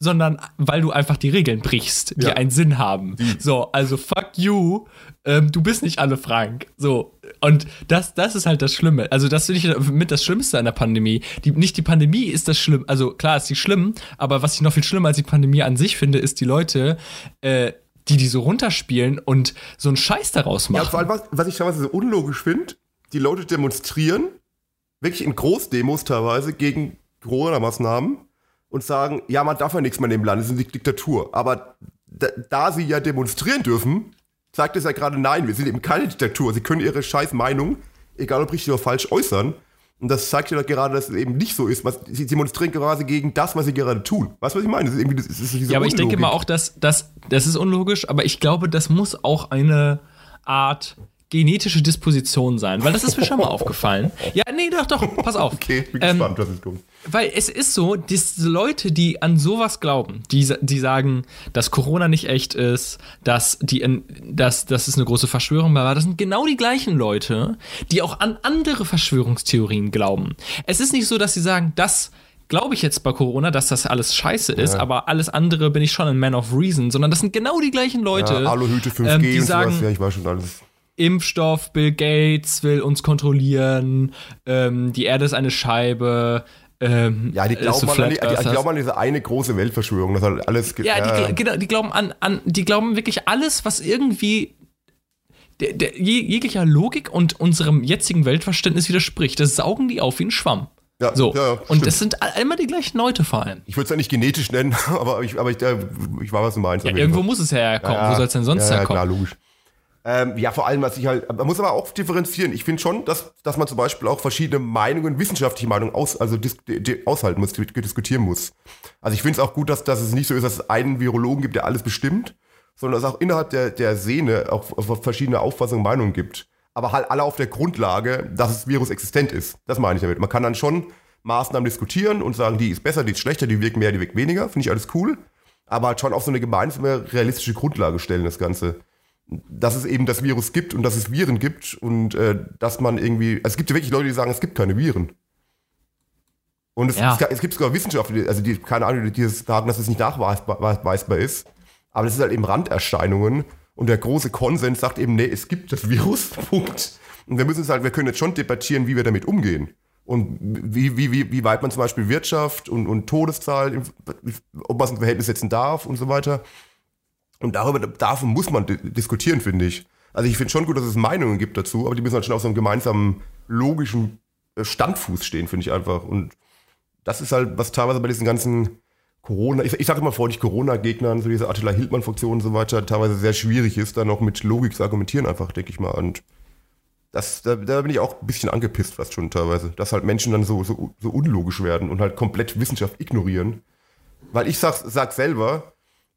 sondern weil du einfach die Regeln brichst, die Ja. einen Sinn haben. So, also fuck you, ähm, du bist nicht Anne Frank. So, und das, das ist halt das Schlimme. Also, das finde ich mit das Schlimmste an der Pandemie. Die, nicht die Pandemie ist das schlimm, also klar ist sie schlimm, aber was ich noch viel schlimmer als die Pandemie an sich finde, ist die Leute, äh, die die so runterspielen und so einen Scheiß daraus Ja, machen. und vor allem, was, was ich teilweise so unlogisch finde, die Leute demonstrieren, wirklich in Großdemos teilweise, gegen Corona-Maßnahmen und sagen, ja, man darf ja nichts mehr in dem Land, es ist eine Diktatur. Aber da, da sie ja demonstrieren dürfen, sagt es ja gerade nein, wir sind eben keine Diktatur. Sie können ihre scheiß Meinung, egal ob richtig oder falsch, äußern. Und das zeigt ja gerade, dass es eben nicht so ist. Was, sie demonstrieren gerade gegen das, was sie gerade tun. Weißt du, was ich meine? Das ist irgendwie, das ist diese Ja, aber ich denke Unlogik. mal auch, dass das, das ist unlogisch, aber ich glaube, das muss auch eine Art genetische Disposition sein, weil das ist mir schon mal aufgefallen. Ja, nee, doch, doch, pass auf. Okay, bin Ähm, gespannt, was jetzt kommt. Weil es ist so, diese Leute, die an sowas glauben, die, die sagen, dass Corona nicht echt ist, dass, die, dass, dass es eine große Verschwörung war, das sind genau die gleichen Leute, die auch an andere Verschwörungstheorien glauben. Es ist nicht so, dass sie sagen, das glaube ich jetzt bei Corona, dass das alles scheiße ist, aber alles andere bin ich schon ein Man of Reason, sondern das sind genau die gleichen Leute, Ja, Aluhüte 5G ähm, die und sagen, sowas. Ja, ich weiß schon alles. Impfstoff, Bill Gates will uns kontrollieren, ähm, die Erde ist eine Scheibe. Ähm, Ja, die ist glauben, an, die, die, glauben an diese eine große Weltverschwörung, das halt alles ja, die, äh, genau, die glauben an, an, die glauben wirklich alles, was irgendwie der, der, je, jeglicher Logik und unserem jetzigen Weltverständnis widerspricht. Das saugen die auf wie ein Schwamm. ja, So. ja, und stimmt. das sind immer die gleichen Leute vor allem. ich würde es ja nicht genetisch nennen, aber ich, aber ich, äh, ich war was du meinst. Ja, irgendwo Fall. muss es ja herkommen. Ja, Wo soll es denn sonst ja, ja, herkommen? Klar, logisch. Ähm, ja, vor allem, was ich halt, man muss aber auch differenzieren. Ich finde schon, dass, dass man zum Beispiel auch verschiedene Meinungen, wissenschaftliche Meinungen aus, also dis, di, aushalten muss, di- diskutieren muss. Also ich finde es auch gut, dass, dass es nicht so ist, dass es einen Virologen gibt, der alles bestimmt, sondern dass es auch innerhalb der, der Szene auch auch verschiedene Auffassungen, Meinungen gibt. Aber halt alle auf der Grundlage, dass das Virus existent ist. Das meine ich damit. Man kann dann schon Maßnahmen diskutieren und sagen, die ist besser, die ist schlechter, die wirkt mehr, die wirkt weniger. Finde ich alles cool. Aber halt schon auf so eine gemeinsame, realistische Grundlage stellen, das Ganze dass es eben das Virus gibt und dass es Viren gibt und äh, dass man irgendwie, also es gibt ja wirklich Leute, die sagen, es gibt keine Viren. Und es, Ja. es, es gibt sogar Wissenschaftler, also die, keine Ahnung, die das sagen, dass es nicht nachweisbar nachweisbar ist. Aber das ist halt eben Randerscheinungen und der große Konsens sagt eben, nee, es gibt das Virus, Punkt. Und wir müssen es halt, wir können jetzt schon debattieren, wie wir damit umgehen. Und wie, wie, wie, wie weit man zum Beispiel Wirtschaft und, und Todeszahl, ob man es in Verhältnis setzen darf und so weiter. Und darüber, davon muss man di diskutieren, finde ich. Also ich finde schon gut, dass es Meinungen gibt dazu, aber die müssen halt schon auf so einem gemeinsamen logischen äh, Standfuß stehen, finde ich einfach. Und das ist halt, was teilweise bei diesen ganzen Corona, ich, ich sage immer freundlich Corona-Gegnern, so diese Attila Hildmann-Funktion und so weiter, teilweise sehr schwierig ist, da noch mit Logik zu argumentieren, einfach, denke ich mal. Und das, da, da bin ich auch ein bisschen angepisst fast schon teilweise, dass halt Menschen dann so, so, so unlogisch werden und halt komplett Wissenschaft ignorieren. Weil ich sag, sag selber,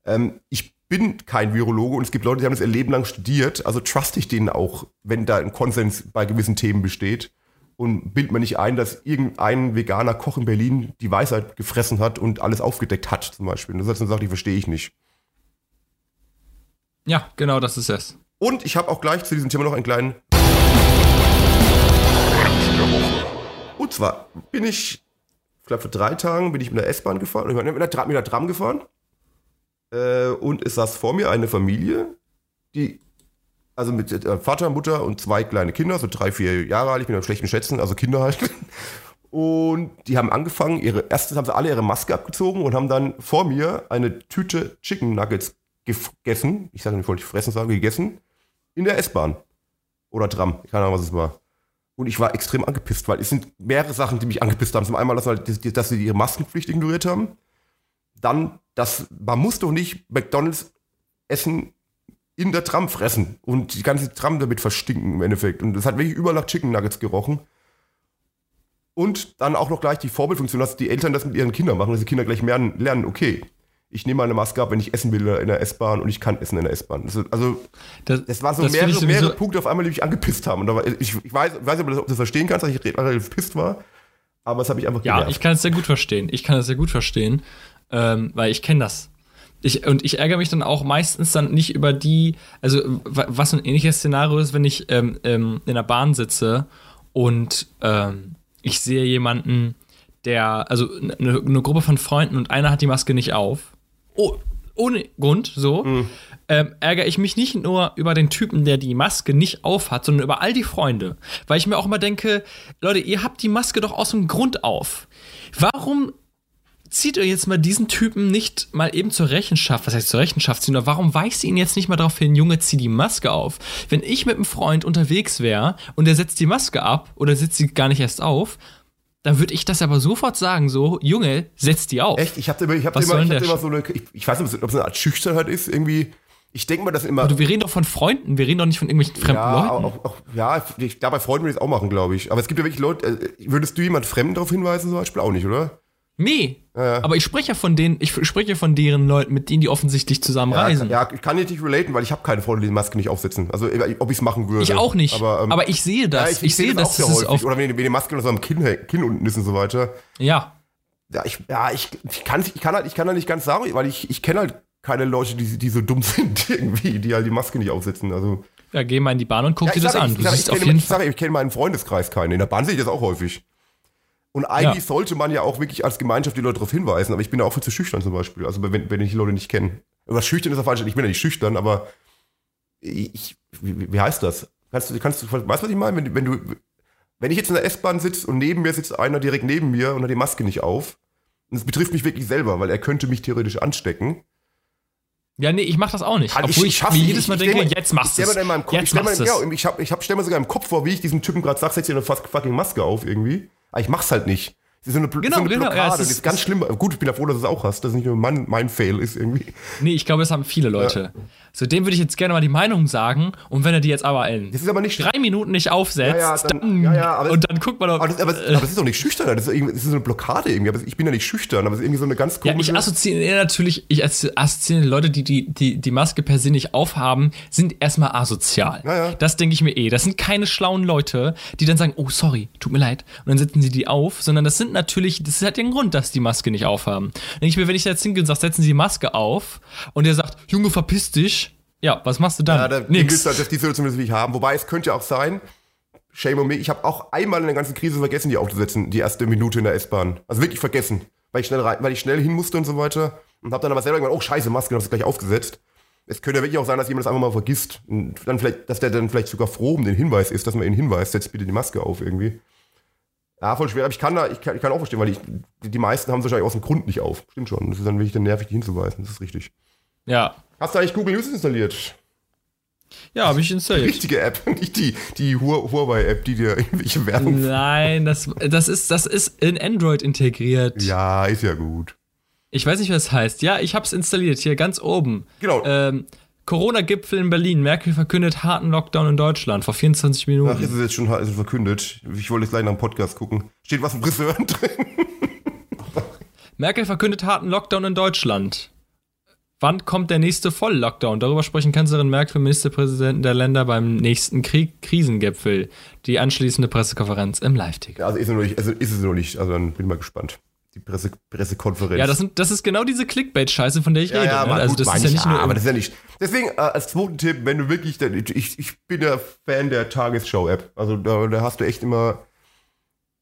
ähm, ich bin kein Virologe und es gibt Leute, die haben das ihr Leben lang studiert, also truste ich denen auch, wenn da ein Konsens bei gewissen Themen besteht und bild mir nicht ein, dass irgendein veganer Koch in Berlin die Weisheit gefressen hat und alles aufgedeckt hat, zum Beispiel. Das ist eine Sache, die verstehe ich nicht. Ja, genau, das ist es. Und ich habe auch gleich zu diesem Thema noch einen kleinen. Und zwar bin ich, ich glaube, vor drei Tagen bin ich mit der S-Bahn gefahren, ich bin mit der, mit der Tram gefahren. Äh, und es saß vor mir eine Familie, die, also mit äh, Vater, Mutter und zwei kleine Kinder, so drei, vier Jahre alt, ich bin am schlechten Schätzen, also Kinder halt. Und die haben angefangen, ihre, erstens haben sie alle ihre Maske abgezogen und haben dann vor mir eine Tüte Chicken Nuggets gegessen. Ich sage nicht, wollte ich fressen sagen, gegessen. In der S-Bahn. Oder Tram. Keine Ahnung, was es war. Und ich war extrem angepisst, weil es sind mehrere Sachen, die mich angepisst haben. Zum einen, dass, dass sie ihre Maskenpflicht ignoriert haben. Dann, dass man muss doch nicht McDonalds Essen in der Tram fressen und die ganze Tram damit verstinken im Endeffekt. Und es hat wirklich überall nach Chicken Nuggets gerochen. Und dann auch noch gleich die Vorbildfunktion, dass die Eltern das mit ihren Kindern machen, dass die Kinder gleich lernen, okay, ich nehme meine Maske ab, wenn ich essen will in der S-Bahn und ich kann essen in der S-Bahn. Das Also, Das, es waren so das mehrere, ich mehrere Punkte auf einmal, die mich angepisst haben. Und war, ich, ich weiß, weiß nicht, ob du das, das verstehen kannst, dass ich re- relativ pisst war, aber das habe ich einfach Ja, genervt. ich kann es sehr gut verstehen. Ich kann es sehr gut verstehen, ähm, weil ich kenne das. Ich, und ich ärgere mich dann auch meistens dann nicht über die, also wa- was so ein ähnliches Szenario ist, wenn ich ähm, ähm, in der Bahn sitze und ähm, ich sehe jemanden, der, also eine, eine Gruppe von Freunden und einer hat die Maske nicht auf. Oh, ohne Grund, so. Mhm. Ähm, ärgere ich mich nicht nur über den Typen, der die Maske nicht aufhat, sondern über all die Freunde. Weil ich mir auch immer denke, Leute, ihr habt die Maske doch aus dem Grund auf. Warum zieht ihr jetzt mal diesen Typen nicht mal eben zur Rechenschaft, was heißt zur Rechenschaft ziehen, oder warum weist ihr ihn jetzt nicht mal darauf hin, Junge, zieh die Maske auf? Wenn ich mit einem Freund unterwegs wäre und er setzt die Maske ab oder setzt sie gar nicht erst auf, dann würde ich das aber sofort sagen, so, Junge, setz die auf. Echt? Ich habe immer, ich hab Was immer, ich hab der immer so eine, ich, ich weiß nicht, ob es eine Art Schüchternheit ist, irgendwie. Ich denke mal, dass immer. Also wir reden doch von Freunden, wir reden doch nicht von irgendwelchen fremden ja, Leuten. auch, auch, ja, ich glaube, bei Freunden würde ich es auch machen, glaube ich. Aber es gibt ja wirklich Leute, äh, würdest du jemand Fremden darauf hinweisen, zum Beispiel auch nicht, oder? Nee. Ja. Aber ich spreche ja von denen, ich spreche von deren Leuten, mit denen die offensichtlich zusammen reisen. Ja, ich kann jetzt nicht relaten, weil ich habe keine Freunde, die die Maske nicht aufsetzen. Also, ob ich es machen würde. ich auch nicht. Aber, Aber, ähm, ich sehe ja, das. ich, sehe, das auch das häufig. auf. Oder wenn, wenn die Maske noch so am Kinn, Kinn unten ist und so weiter. Ja. Ja, ich, ja, ich, ich, kann, ich, kann halt, ich kann halt nicht ganz sagen, weil ich, ich kenne halt keine Leute, die, die so dumm sind irgendwie, die halt die Maske nicht aufsetzen. Also, Ja, geh mal in die Bahn und guck ja, dir ich das sag, an. Ich, Du ich, siehst ich, auf kenne, jeden ich, Fall. sag, ich kenne meinen Freundeskreis keinen. In der Bahn sehe ich das auch häufig. Und eigentlich Ja. sollte man ja auch wirklich als Gemeinschaft die Leute darauf hinweisen, aber ich bin da auch viel zu schüchtern zum Beispiel. Also wenn, wenn ich die Leute nicht kenne. Was schüchtern ist ja falsch, ich bin ja nicht schüchtern, aber ich, wie, wie heißt das? Kannst du, kannst du, weißt du, was ich meine? Wenn, wenn du, wenn ich jetzt in der S-Bahn sitze und neben mir sitzt einer direkt neben mir und hat die Maske nicht auf, und es betrifft mich wirklich selber, weil er könnte mich theoretisch anstecken. Ja, nee, ich mach das auch nicht. Obwohl ich, schaff- mir jedes Mal stell denke, mir- jetzt machst du ich es. ich Jetzt stell mir, ja, ich, hab, ich hab, stell mir sogar im Kopf vor, wie ich diesem Typen gerade sag, setz dir eine fuck- fucking Maske auf irgendwie. Aber ich mach's halt nicht. Das ist so eine, Bl- Genau, so eine genau, Blockade. ja, es das ist- ist ganz schlimm. Gut, ich bin ja froh, dass du es auch hast, dass es nicht nur mein, mein Fail ist irgendwie. Nee, ich glaube, das haben viele Leute. So, dem würde ich jetzt gerne mal die Meinung sagen. Und wenn er die jetzt aber in Das ist aber nicht drei Minuten nicht aufsetzt, Ja, ja, dann- dann, ja, ja, und dann guckt man doch. Aber das, aber, aber das ist doch nicht schüchtern, das ist, das ist so eine Blockade irgendwie. Aber ich bin ja nicht schüchtern, aber es ist irgendwie so eine ganz Ja, komische. ich assoziiere natürlich, ich assoziiere Leute, die die, die die Maske per se nicht aufhaben, sind erstmal asozial. Ja, ja. Das denke ich mir eh. Das sind keine schlauen Leute, die dann sagen, oh sorry, tut mir leid, und dann setzen sie die auf, sondern das sind natürlich, das hat den Grund, dass die Maske nicht aufhaben. Denke ich mir, wenn ich jetzt hingehe und sage, setzen Sie die Maske auf, und der sagt, Junge, verpiss dich, ja, was machst du dann? ja, da Nix. willst du halt, dass die Situation will ich haben. Wobei es könnte ja auch sein, shame on me, ich habe auch einmal in der ganzen Krise vergessen, die aufzusetzen, die erste Minute in der S-Bahn. Also wirklich vergessen. Weil ich schnell rein, weil ich schnell hin musste und so weiter. Und habe dann aber selber gedacht, oh scheiße, Maske, und hab's gleich aufgesetzt. Es könnte ja wirklich auch sein, dass jemand das einfach mal vergisst. Und dann vielleicht, dass der dann vielleicht sogar froh um den Hinweis ist, dass man ihn hinweist, setzt bitte die Maske auf irgendwie. Ja, voll schwer. Aber ich kann da, ich kann, ich kann auch verstehen, weil ich, die, die meisten haben es wahrscheinlich aus dem Grund nicht auf. Stimmt schon. Das ist dann wirklich dann nervig, die hinzuweisen. Das ist richtig. Ja, Hast du eigentlich Google News installiert? ja, habe ich installiert. Richtige App, nicht die, die Hu- Huawei-App, die dir irgendwelche Werbung. Nein, das, das, ist, das ist in Android integriert. Ja, ist ja gut. Ich weiß nicht, was das heißt. Ja, ich hab's installiert, hier ganz oben. Genau. Ähm, Corona-Gipfel in Berlin. Merkel verkündet harten Lockdown in Deutschland vor 24 Minuten. Ach, ist es jetzt schon ist es verkündet? Ich wollte jetzt gleich nach dem Podcast gucken. Steht was im Friseuren drin? Merkel verkündet harten Lockdown in Deutschland. Wann kommt der nächste Voll-Lockdown? Darüber sprechen Kanzlerin Merkel und Ministerpräsidenten der Länder beim nächsten Krieg Krisengipfel. Die anschließende Pressekonferenz im Live-Ticker. Ja, also ist es noch nicht. Also ist es noch nicht. Also dann bin ich mal gespannt. Die Presse, Pressekonferenz. Ja, das, sind, das ist genau diese Clickbait-Scheiße, von der ich ja, rede. ja, ne? Also gut, das ist ja ich, nicht nur. aber das ist ja nicht. Deswegen äh, als zweiten Tipp, wenn du wirklich, dann- ich, ich bin ja Fan der Tagesschau-App. Also da, da hast du echt immer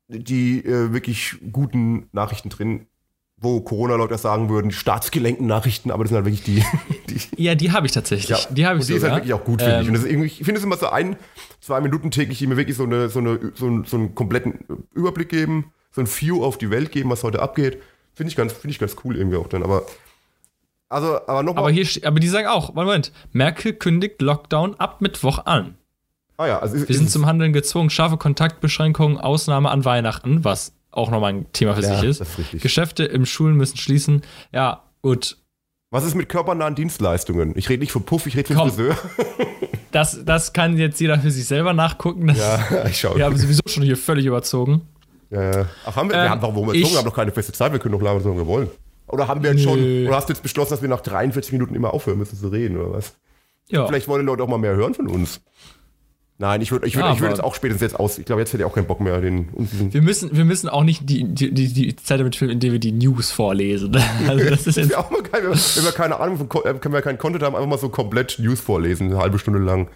die äh, wirklich guten Nachrichten drin, wo Corona-Leute sagen würden, die staatsgelenkten Nachrichten, aber das sind halt wirklich die, die ja, die habe ich tatsächlich. Ja, die habe ich und die ist sogar. halt wirklich auch gut, finde Ähm, ich. Und das ist irgendwie, ich finde es immer so ein, zwei Minuten täglich, die mir wirklich so, eine, so, eine, so, einen, so einen kompletten Überblick geben, so ein View auf die Welt geben, was heute abgeht. Finde ich, ganz, finde ich ganz cool irgendwie auch dann. Aber, also, aber nochmal. Aber hier, aber die sagen auch, Moment, Merkel kündigt Lockdown ab Mittwoch an. ah ja, also ist, Wir sind ist- zum Handeln gezwungen, scharfe Kontaktbeschränkungen, Ausnahme an Weihnachten, was auch nochmal ein Thema für Ja, sich ist. ist. Geschäfte im Schulen müssen schließen. Ja, gut. Was ist mit körpernahen Dienstleistungen? Ich rede nicht vom Puff, ich rede vom Komm. Friseur. Das, das kann jetzt jeder für sich selber nachgucken. Das, Ja, ich schaue. Wir haben sowieso schon hier völlig überzogen. Ja. Ach, haben wir? Ähm, wir haben, warum wir ich- gezogen haben noch keine feste Zeit, wir können noch labern, wir wollen. Oder haben wir jetzt schon, oder hast du jetzt beschlossen, dass wir nach 43 Minuten immer aufhören müssen zu reden, oder was? Ja. Vielleicht wollen die Leute auch mal mehr hören von uns. Nein, ich würde ich würd, Ja, ich würd jetzt auch spätestens jetzt aus. Ich glaube, jetzt hätte ich auch keinen Bock mehr, den. Wir müssen, wir müssen auch nicht die, die, die, die Zeit damit filmen, indem wir die News vorlesen. Also das ist jetzt, auch mal geil, wenn wir, wenn wir keine Ahnung von, Ko- äh, können wir keinen Content haben, einfach mal so komplett News vorlesen, eine halbe Stunde lang.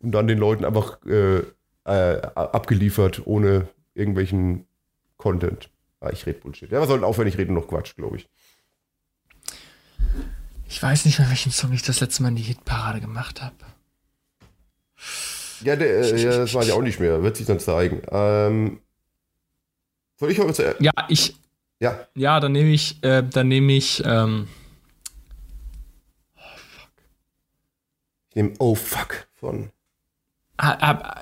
Und dann den Leuten einfach äh, äh, abgeliefert, ohne irgendwelchen Content. Ah, ich rede Bullshit. Ja, wir sollten aufhören, ich rede noch Quatsch, glaube ich. Ich weiß nicht mehr, welchen Song ich das letzte Mal in die Hitparade gemacht habe. Ja, der, äh, ja, das war ja auch nicht mehr. Wird sich dann zeigen. Ähm, soll ich heute zuerst? Ja, ich. Ja. Ja, dann nehme ich, äh, dann nehme ich, ähm, Ich nehme Oh Fuck von. ah, ah,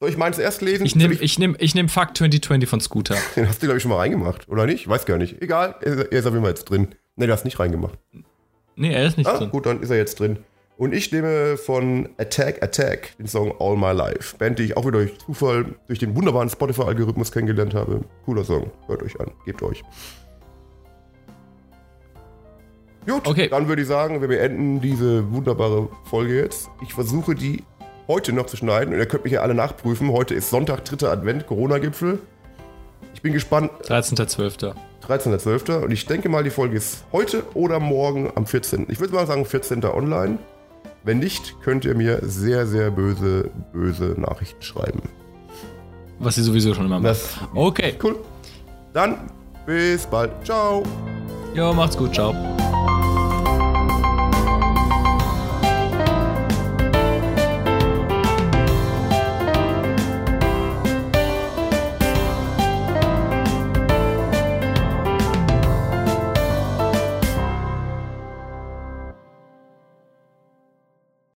Soll ich meins erst lesen? ich nehme, ich nehme, ich nehme Fuck 2020 von Scooter. Den hast du, glaube ich, schon mal reingemacht, oder nicht? Weiß gar nicht. Egal, er er ist auf jeden Fall jetzt drin. Ne, du hast nicht reingemacht. Nee, er ist nicht Ah, drin. gut, dann ist er jetzt drin. Und ich nehme von Attack Attack den Song All My Life. Band, die ich auch wieder durch Zufall durch den wunderbaren Spotify-Algorithmus kennengelernt habe. Cooler Song. Hört euch an. Gebt euch. Gut, Okay. dann würde ich sagen, wir beenden diese wunderbare Folge jetzt. Ich versuche die heute noch zu schneiden und ihr könnt mich ja alle nachprüfen. Heute ist Sonntag, 3. Advent, Corona-Gipfel. Ich bin gespannt, 13.12. 13.12. Und ich denke mal, die Folge ist heute oder morgen am 14. Ich würde mal sagen 14. online. Wenn nicht, könnt ihr mir sehr, sehr böse, böse Nachrichten schreiben. Was sie sowieso schon immer macht. Das Okay. cool. Dann bis bald. Ciao. Jo, macht's gut. Ciao.